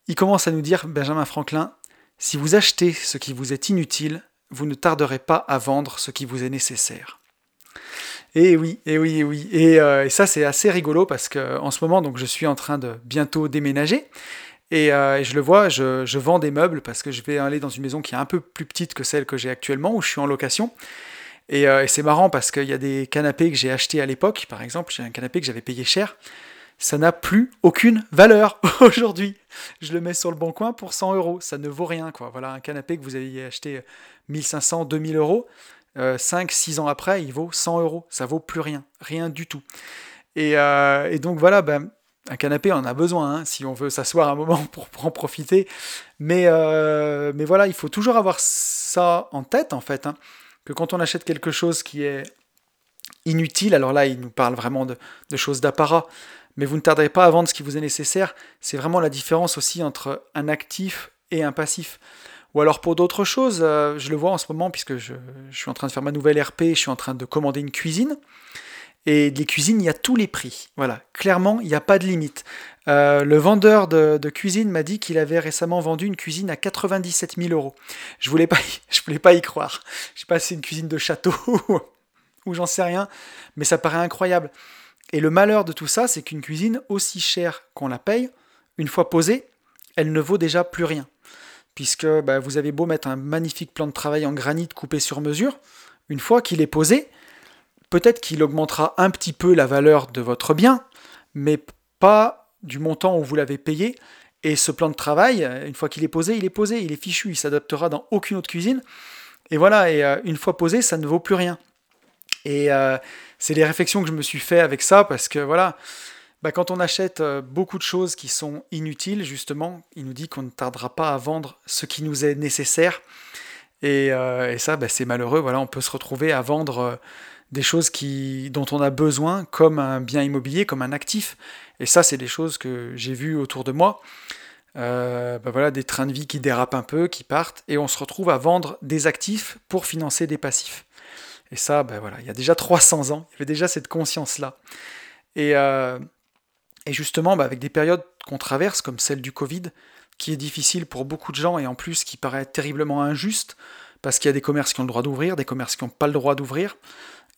Il commence à nous dire, Benjamin Franklin, si vous achetez ce qui vous est inutile, vous ne tarderez pas à vendre ce qui vous est nécessaire. Et oui, et oui, et oui. Et, euh, ça, c'est assez rigolo parce qu'en ce moment, donc, je suis en train de bientôt déménager. Et, euh, je le vois, je, vends des meubles parce que je vais aller dans une maison qui est un peu plus petite que celle que j'ai actuellement, où je suis en location. Et, euh, et c'est marrant parce qu'il y a des canapés que j'ai achetés à l'époque. Par exemple, j'ai un canapé que j'avais payé cher ça n'a plus aucune valeur <laughs> aujourd'hui. Je le mets sur le bon coin pour 100 euros, ça ne vaut rien. Quoi. Voilà un canapé que vous aviez acheté 1500, 2000 euros, 5, euh, 6 ans après, il vaut 100 euros. Ça vaut plus rien, rien du tout. Et, euh, donc voilà, ben, un canapé, on en a besoin hein, si on veut s'asseoir un moment <laughs> pour, en profiter. Mais, euh, mais voilà, il faut toujours avoir ça en tête en fait, hein, que quand on achète quelque chose qui est inutile, alors là, il nous parle vraiment de, de choses d'apparat mais vous ne tarderez pas à vendre ce qui vous est nécessaire. C'est vraiment la différence aussi entre un actif et un passif. Ou alors pour d'autres choses, euh, je le vois en ce moment puisque je, suis en train de faire ma nouvelle RP, je suis en train de commander une cuisine. Et les cuisines, il y a tous les prix. Voilà, clairement, il n'y a pas de limite. Euh, le vendeur de, cuisine m'a dit qu'il avait récemment vendu une cuisine à 97 000 euros. Je voulais <laughs> voulais pas y croire. Je sais pas si c'est une cuisine de château <laughs> ou j'en sais rien, mais ça paraît incroyable. Et le malheur de tout ça, c'est qu'une cuisine, aussi chère qu'on la paye, une fois posée, elle ne vaut déjà plus rien. Puisque bah, vous avez beau mettre un magnifique plan de travail en granit coupé sur mesure, une fois qu'il est posé, peut-être qu'il augmentera un petit peu la valeur de votre bien, mais pas du montant où vous l'avez payé. Et ce plan de travail, une fois qu'il est posé, il est posé, il est fichu, il s'adaptera dans aucune autre cuisine. Et voilà, et euh, une fois posé, ça ne vaut plus rien. Et euh, c'est les réflexions que je me suis fait avec ça parce que voilà, bah, quand on achète euh, beaucoup de choses qui sont inutiles, justement, il nous dit qu'on ne tardera pas à vendre ce qui nous est nécessaire. Et, euh, ça, bah, c'est malheureux. Voilà, on peut se retrouver à vendre euh, des choses qui, dont on a besoin, comme un bien immobilier, comme un actif. Et ça, c'est des choses que j'ai vues autour de moi. Bah, voilà, des trains de vie qui dérapent un peu, qui partent, et on se retrouve à vendre des actifs pour financer des passifs. Et ça, ben voilà, il y a déjà 300 ans, il y avait déjà cette conscience-là. Et, euh, et, justement, ben avec des périodes qu'on traverse, comme celle du Covid, qui est difficile pour beaucoup de gens et en plus qui paraît terriblement injuste, parce qu'il y a des commerces qui ont le droit d'ouvrir, des commerces qui n'ont pas le droit d'ouvrir,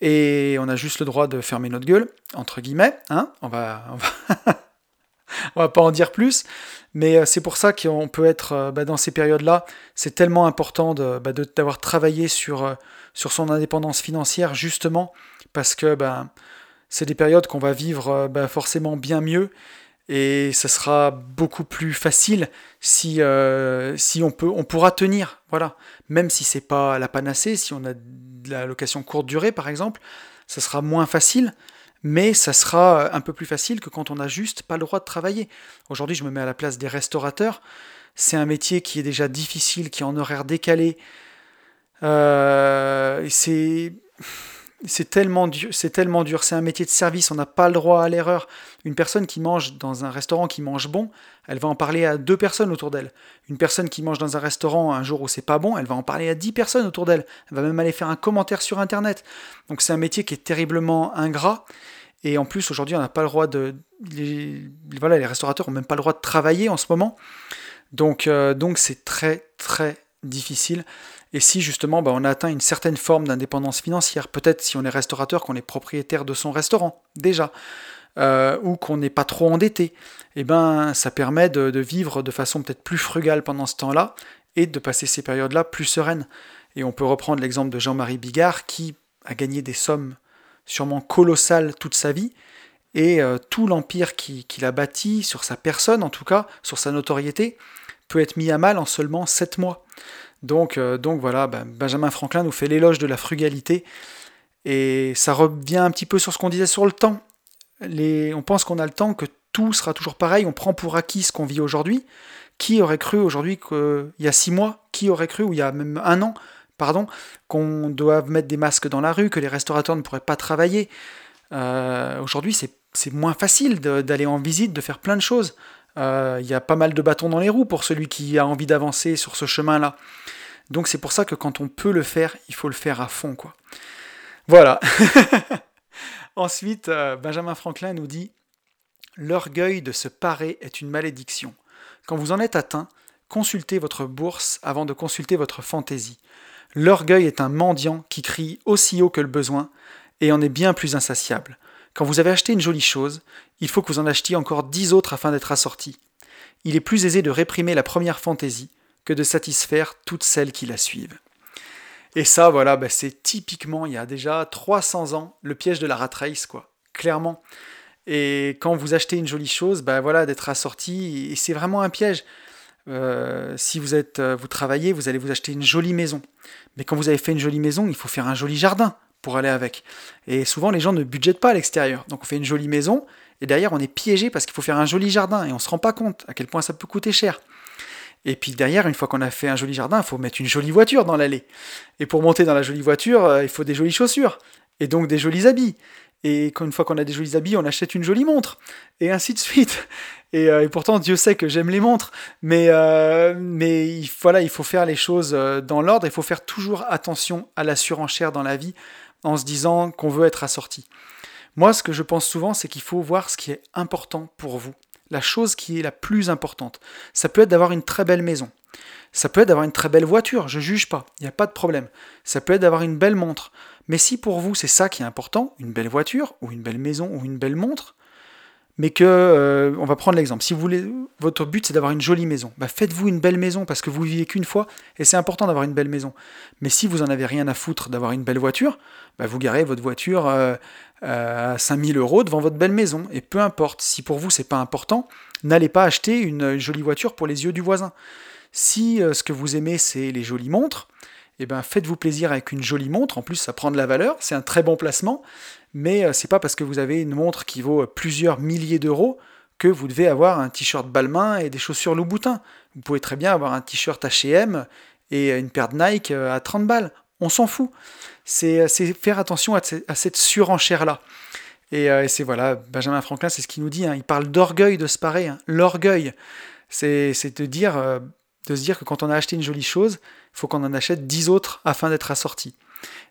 et on a juste le droit de fermer notre gueule, entre guillemets, hein, on va... On va... <laughs> on va pas en dire plus, mais c'est pour ça qu'on peut être bah, dans ces périodes-là. C'est tellement important bah, d'avoir travaillé sur, sur son indépendance financière, justement, parce que ben, c'est des périodes qu'on va vivre ben, forcément bien mieux et ça sera beaucoup plus facile si, euh, on, peut, pourra tenir, voilà. Même si c'est pas la panacée, si on a de la location courte durée par exemple, ça sera moins facile, mais ça sera un peu plus facile que quand on n'a juste pas le droit de travailler. Aujourd'hui, je me mets à la place des restaurateurs. C'est un métier qui est déjà difficile, qui est en horaire décalé. Euh, c'est tellement dur, c'est tellement dur, c'est un métier de service, on n'a pas le droit à l'erreur. Une personne qui mange dans un restaurant qui mange bon, elle va en parler à deux personnes autour d'elle. Une personne qui mange dans un restaurant un jour où c'est pas bon, elle va en parler à dix personnes autour d'elle. Elle va même aller faire un commentaire sur internet. Donc c'est un métier qui est terriblement ingrat. Et en plus, aujourd'hui, on n'a pas le droit de. Les, voilà, les restaurateurs n'ont même pas le droit de travailler en ce moment. Donc, euh, donc c'est très, très difficile. Et si justement bah, on a atteint une certaine forme d'indépendance financière, peut-être si on est restaurateur, qu'on est propriétaire de son restaurant déjà, euh, ou qu'on n'est pas trop endetté, eh ben ça permet de, vivre de façon peut-être plus frugale pendant ce temps-là et de passer ces périodes-là plus sereines. Et on peut reprendre l'exemple de Jean-Marie Bigard qui a gagné des sommes sûrement colossales toute sa vie, et euh, tout l'empire qu'il a bâti, sur sa personne en tout cas, sur sa notoriété, peut être mis à mal en seulement 7 mois. Donc, euh, donc voilà, ben, Benjamin Franklin nous fait l'éloge de la frugalité. Et ça revient un petit peu sur ce qu'on disait sur le temps. on pense qu'on a le temps, que tout sera toujours pareil, on prend pour acquis ce qu'on vit aujourd'hui. Qui aurait cru aujourd'hui qu'il y a six mois, qui aurait cru, ou il y a même un an, pardon, qu'on doive mettre des masques dans la rue, que les restaurateurs ne pourraient pas travailler? Euh, aujourd'hui, c'est moins facile d'aller en visite, de faire plein de choses. Euh, il y a pas mal de bâtons dans les roues pour celui qui a envie d'avancer sur ce chemin-là. Donc c'est pour ça que quand on peut le faire, il faut le faire à fond, quoi. Voilà. <laughs> Ensuite, euh, Benjamin Franklin nous dit L'orgueil de se parer est une malédiction. Quand vous en êtes atteint, consultez votre bourse avant de consulter votre fantaisie. L'orgueil est un mendiant qui crie aussi haut que le besoin et en est bien plus insatiable. Quand vous avez acheté une jolie chose, il faut que vous en achetiez encore dix autres afin d'être assorti. Il est plus aisé de réprimer la première fantaisie que de satisfaire toutes celles qui la suivent. Et ça, voilà, bah, c'est typiquement, il y a déjà 300 ans, le piège de la rat quoi, clairement. Et quand vous achetez une jolie chose, bah voilà, d'être assorti, et c'est vraiment un piège. Euh, si vous êtes, euh, vous travaillez, vous allez vous acheter une jolie maison. Mais quand vous avez fait une jolie maison, il faut faire un joli jardin pour aller avec. Et souvent, les gens ne budgètent pas à l'extérieur. Donc on fait une jolie maison, et derrière, on est piégé parce qu'il faut faire un joli jardin, et on ne se rend pas compte à quel point ça peut coûter cher. Et puis derrière, une fois qu'on a fait un joli jardin, il faut mettre une jolie voiture dans l'allée. Et pour monter dans la jolie voiture, euh, il faut des jolies chaussures, et donc des jolis habits. Et une fois qu'on a des jolis habits, on achète une jolie montre, et ainsi de suite. <laughs> Et, euh, pourtant, Dieu sait que j'aime les montres, mais, euh, mais voilà, il faut faire les choses dans l'ordre, il faut faire toujours attention à la surenchère dans la vie, en se disant qu'on veut être assorti. Moi, ce que je pense souvent, c'est qu'il faut voir ce qui est important pour vous, la chose qui est la plus importante. Ça peut être d'avoir une très belle maison. Ça peut être d'avoir une très belle voiture, je juge pas, il n'y a pas de problème. Ça peut être d'avoir une belle montre. Mais si pour vous c'est ça qui est important, une belle voiture, ou une belle maison, ou une belle montre, mais que, euh, on va prendre l'exemple, si vous voulez, votre but c'est d'avoir une jolie maison, bah faites-vous une belle maison parce que vous vivez qu'une fois et c'est important d'avoir une belle maison. Mais si vous en avez rien à foutre d'avoir une belle voiture, bah vous garez votre voiture euh, à 5000 euros devant votre belle maison et peu importe. Si pour vous c'est pas important, n'allez pas acheter une jolie voiture pour les yeux du voisin. Si euh, ce que vous aimez c'est les jolies montres, eh ben faites-vous plaisir avec une jolie montre. En plus, ça prend de la valeur, c'est un très bon placement mais euh, c'est pas parce que vous avez une montre qui vaut plusieurs milliers d'euros que vous devez avoir un t-shirt Balmain et des chaussures Louboutin. Vous pouvez très bien avoir un t-shirt H&M et une paire de Nike euh, à 30 balles. On s'en fout. C'est euh, faire attention à, cette surenchère-là. Et, c'est voilà, Benjamin Franklin, c'est ce qu'il nous dit. Hein. il parle d'orgueil de se parer. Hein. L'orgueil, c'est de se dire que quand on a acheté une jolie chose, il faut qu'on en achète 10 autres afin d'être assorti.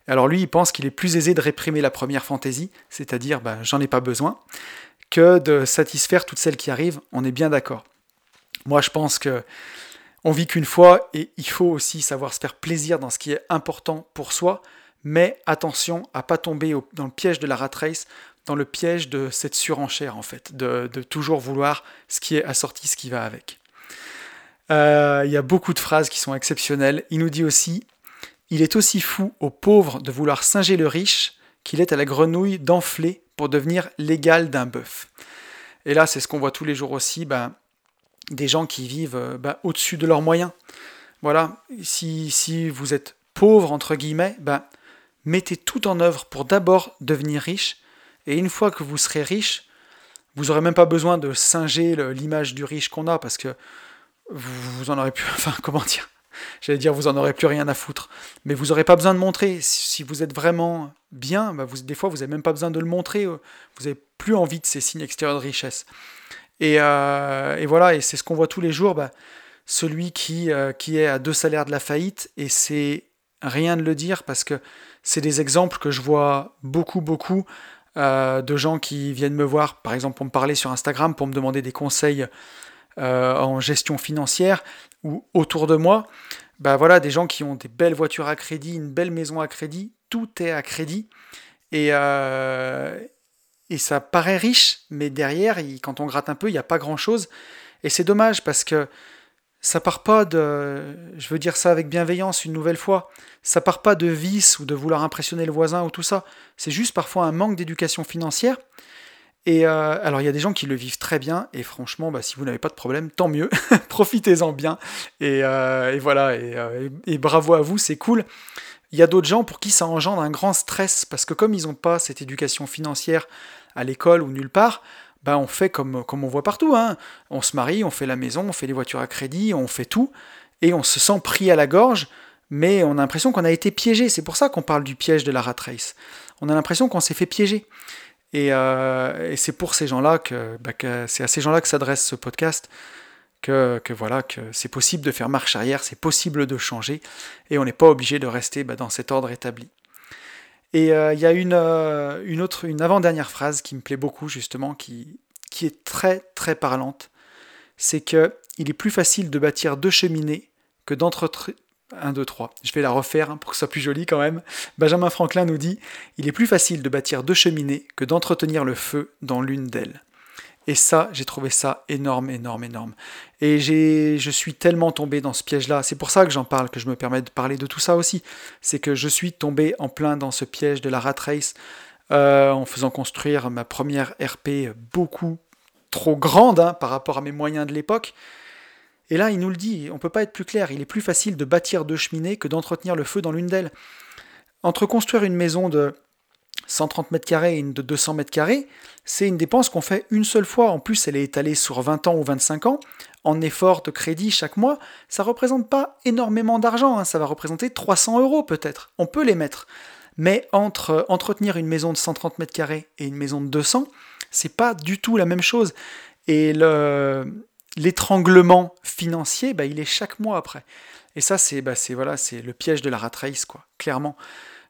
Alors lui, il pense qu'il est plus aisé de réprimer la première fantaisie, c'est-à-dire ben, j'en ai pas besoin, que de satisfaire toutes celles qui arrivent, on est bien d'accord. Moi, je pense que on vit qu'une fois et il faut aussi savoir se faire plaisir dans ce qui est important pour soi, mais attention à pas tomber dans le piège de la rat race, dans le piège de cette surenchère en fait, de, toujours vouloir ce qui est assorti, ce qui va avec. Euh, il y a beaucoup de phrases qui sont exceptionnelles. Il nous dit aussi Il est aussi fou aux pauvres de vouloir singer le riche qu'il est à la grenouille d'enfler pour devenir l'égal d'un bœuf. Et là, c'est ce qu'on voit tous les jours aussi, ben, des gens qui vivent euh, ben, au-dessus de leurs moyens. Voilà, si, vous êtes pauvre, entre guillemets, ben, mettez tout en œuvre pour d'abord devenir riche, et une fois que vous serez riche, vous n'aurez même pas besoin de singer l'image du riche qu'on a, parce que vous, en aurez plus, <laughs> enfin comment dire, j'allais dire vous en aurez plus rien à foutre, mais vous n'aurez pas besoin de montrer. Si vous êtes vraiment bien, bah, vous, des fois vous n'avez même pas besoin de le montrer, vous n'avez plus envie de ces signes extérieurs de richesse. Et, euh, voilà, et c'est ce qu'on voit tous les jours, bah, celui qui, euh, qui est à deux salaires de la faillite, et c'est rien de le dire parce que c'est des exemples que je vois beaucoup, beaucoup euh, de gens qui viennent me voir, par exemple pour me parler sur Instagram, pour me demander des conseils euh, en gestion financière ou autour de moi, bah voilà, des gens qui ont des belles voitures à crédit, une belle maison à crédit, tout est à crédit. Et, euh, et ça paraît riche, mais derrière, quand on gratte un peu, il n'y a pas grand-chose. Et c'est dommage parce que ça part pas de, je veux dire ça avec bienveillance une nouvelle fois, ça part pas de vice ou de vouloir impressionner le voisin ou tout ça. C'est juste parfois un manque d'éducation financière et euh, alors il y a des gens qui le vivent très bien, et franchement, bah, si vous n'avez pas de problème, tant mieux, <laughs> profitez-en bien, et, euh, voilà, euh, et, bravo à vous, c'est cool. Il y a d'autres gens pour qui ça engendre un grand stress, parce que comme ils n'ont pas cette éducation financière à l'école ou nulle part, bah, on fait comme, comme on voit partout, hein. on se marie, on fait la maison, on fait les voitures à crédit, on fait tout, et on se sent pris à la gorge, mais on a l'impression qu'on a été piégé, c'est pour ça qu'on parle du piège de la rat race. On a l'impression qu'on s'est fait piéger. Euh, et, c'est pour ces gens-là bah, que, c'est à ces gens-là que s'adresse ce podcast. Que, voilà, que c'est possible de faire marche arrière, c'est possible de changer, et on n'est pas obligé de rester bah, dans cet ordre établi. Et euh, il y a une, euh, une autre, une avant-dernière phrase qui me plaît beaucoup justement, qui, qui est très très parlante. C'est que il est plus facile de bâtir deux cheminées que d'entretenir 1, 2, 3. Je vais la refaire hein, pour que ce soit plus joli quand même. Benjamin Franklin nous dit Il est plus facile de bâtir deux cheminées que d'entretenir le feu dans l'une d'elles. Et ça, j'ai trouvé ça énorme, énorme, énorme. Et je suis tellement tombé dans ce piège-là. C'est pour ça que j'en parle, que je me permets de parler de tout ça aussi. C'est que je suis tombé en plein dans ce piège de la rat race euh, en faisant construire ma première RP beaucoup trop grande hein, par rapport à mes moyens de l'époque. Et là, il nous le dit, on ne peut pas être plus clair, il est plus facile de bâtir deux cheminées que d'entretenir le feu dans l'une d'elles. Entre construire une maison de 130 mètres carrés et une de 200 mètres carrés, c'est une dépense qu'on fait une seule fois. En plus, elle est étalée sur 20 ans ou 25 ans, en effort de crédit chaque mois. Ça ne représente pas énormément d'argent, hein. ça va représenter 300 euros peut-être. On peut les mettre. Mais entre entretenir une maison de 130 mètres carrés et une maison de 200, c'est pas du tout la même chose. Et le, l'étranglement financier, bah, il est chaque mois après. Et ça, c'est bah, voilà, le piège de la rat quoi, clairement.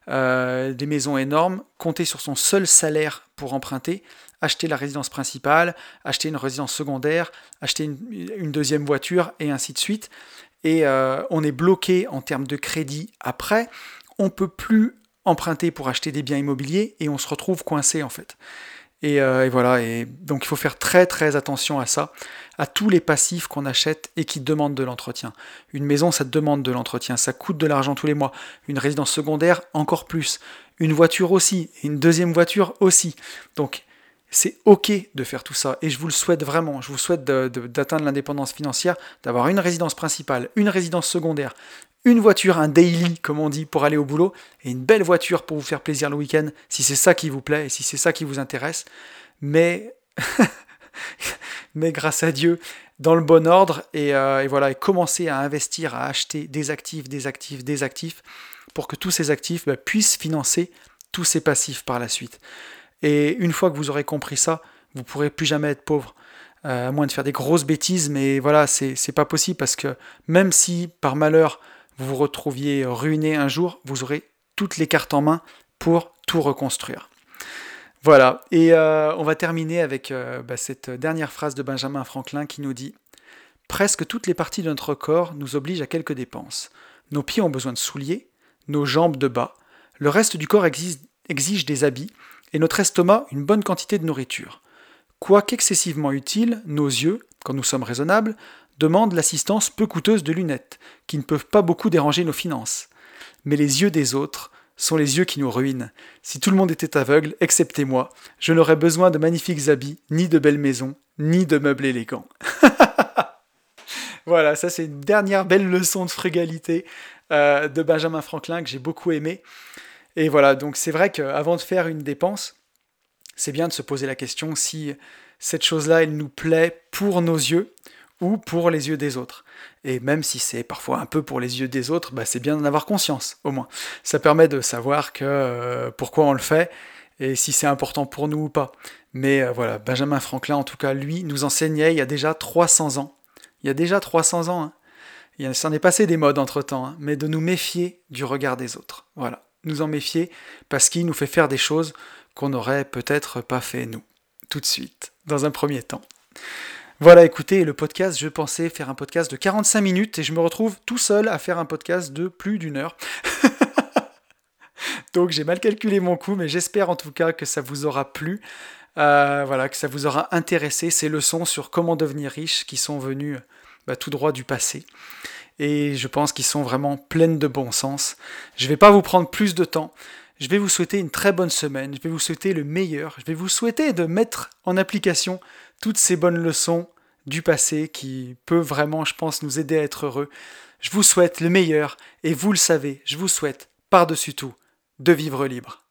Euh, des maisons énormes, compter sur son seul salaire pour emprunter, acheter la résidence principale, acheter une résidence secondaire, acheter une, deuxième voiture, et ainsi de suite. Et euh, on est bloqué en termes de crédit après. On peut plus emprunter pour acheter des biens immobiliers et on se retrouve coincé en fait. Euh, et, voilà, et donc il faut faire très très attention à ça, à tous les passifs qu'on achète et qui demandent de l'entretien. Une maison, ça demande de l'entretien, ça coûte de l'argent tous les mois. Une résidence secondaire, encore plus. Une voiture aussi, une deuxième voiture aussi. Donc c'est ok de faire tout ça, et je vous le souhaite vraiment. Je vous souhaite d'atteindre l'indépendance financière, d'avoir une résidence principale, une résidence secondaire, une voiture, un daily, comme on dit, pour aller au boulot, et une belle voiture pour vous faire plaisir le week-end, si c'est ça qui vous plaît et si c'est ça qui vous intéresse. Mais, <laughs> mais grâce à Dieu, dans le bon ordre, et, euh, voilà, et commencer à investir, à acheter des actifs, des actifs, des actifs, pour que tous ces actifs bah, puissent financer tous ces passifs par la suite. Et une fois que vous aurez compris ça, vous pourrez plus jamais être pauvre. Euh, à moins de faire des grosses bêtises, mais voilà, c'est pas possible parce que même si par malheur vous vous retrouviez ruiné un jour, vous aurez toutes les cartes en main pour tout reconstruire. Voilà, et euh, on va terminer avec euh, bah, cette dernière phrase de Benjamin Franklin qui nous dit Presque toutes les parties de notre corps nous obligent à quelques dépenses. Nos pieds ont besoin de souliers, nos jambes de bas, Le reste du corps exige des habits et notre estomac une bonne quantité de nourriture. Quoique excessivement utile, nos yeux, quand nous sommes raisonnables, demandent l'assistance peu coûteuse de lunettes, qui ne peuvent pas beaucoup déranger nos finances. Mais les yeux des autres sont les yeux qui nous ruinent. Si tout le monde était aveugle, excepté moi, je n'aurais besoin de magnifiques habits, ni de belles maisons, ni de meubles élégants. <laughs> voilà, ça c'est une dernière belle leçon de frugalité euh, de Benjamin Franklin que j'ai beaucoup aimé. Et voilà, donc c'est vrai qu'avant de faire une dépense, c'est bien de se poser la question si cette chose-là, elle nous plaît pour nos yeux ou pour les yeux des autres. Et même si c'est parfois un peu pour les yeux des autres, bah c'est bien d'en avoir conscience, au moins. Ça permet de savoir euh, pourquoi on le fait et si c'est important pour nous ou pas. Mais euh, voilà, Benjamin Franklin, en tout cas, lui, nous enseignait il y a déjà 300 ans. Il y a déjà 300 ans. Hein. Il s'en est passé des modes entre-temps, hein, mais de nous méfier du regard des autres. Voilà, nous en méfier parce qu'il nous fait faire des choses qu'on n'aurait peut-être pas fait nous, tout de suite, dans un premier temps. Voilà, écoutez, le podcast, je pensais faire un podcast de 45 minutes et je me retrouve tout seul à faire un podcast de plus d'une heure. <laughs> Donc j'ai mal calculé mon coup, mais j'espère en tout cas que ça vous aura plu. Euh, voilà, que ça vous aura intéressé ces leçons sur comment devenir riche qui sont venues bah, tout droit du passé. Et je pense qu'ils sont vraiment pleines de bon sens. Je ne vais pas vous prendre plus de temps. Je vais vous souhaiter une très bonne semaine, je vais vous souhaiter le meilleur, je vais vous souhaiter de mettre en application toutes ces bonnes leçons du passé qui peuvent vraiment, je pense, nous aider à être heureux. Je vous souhaite le meilleur et vous le savez, je vous souhaite, par-dessus tout, de vivre libre.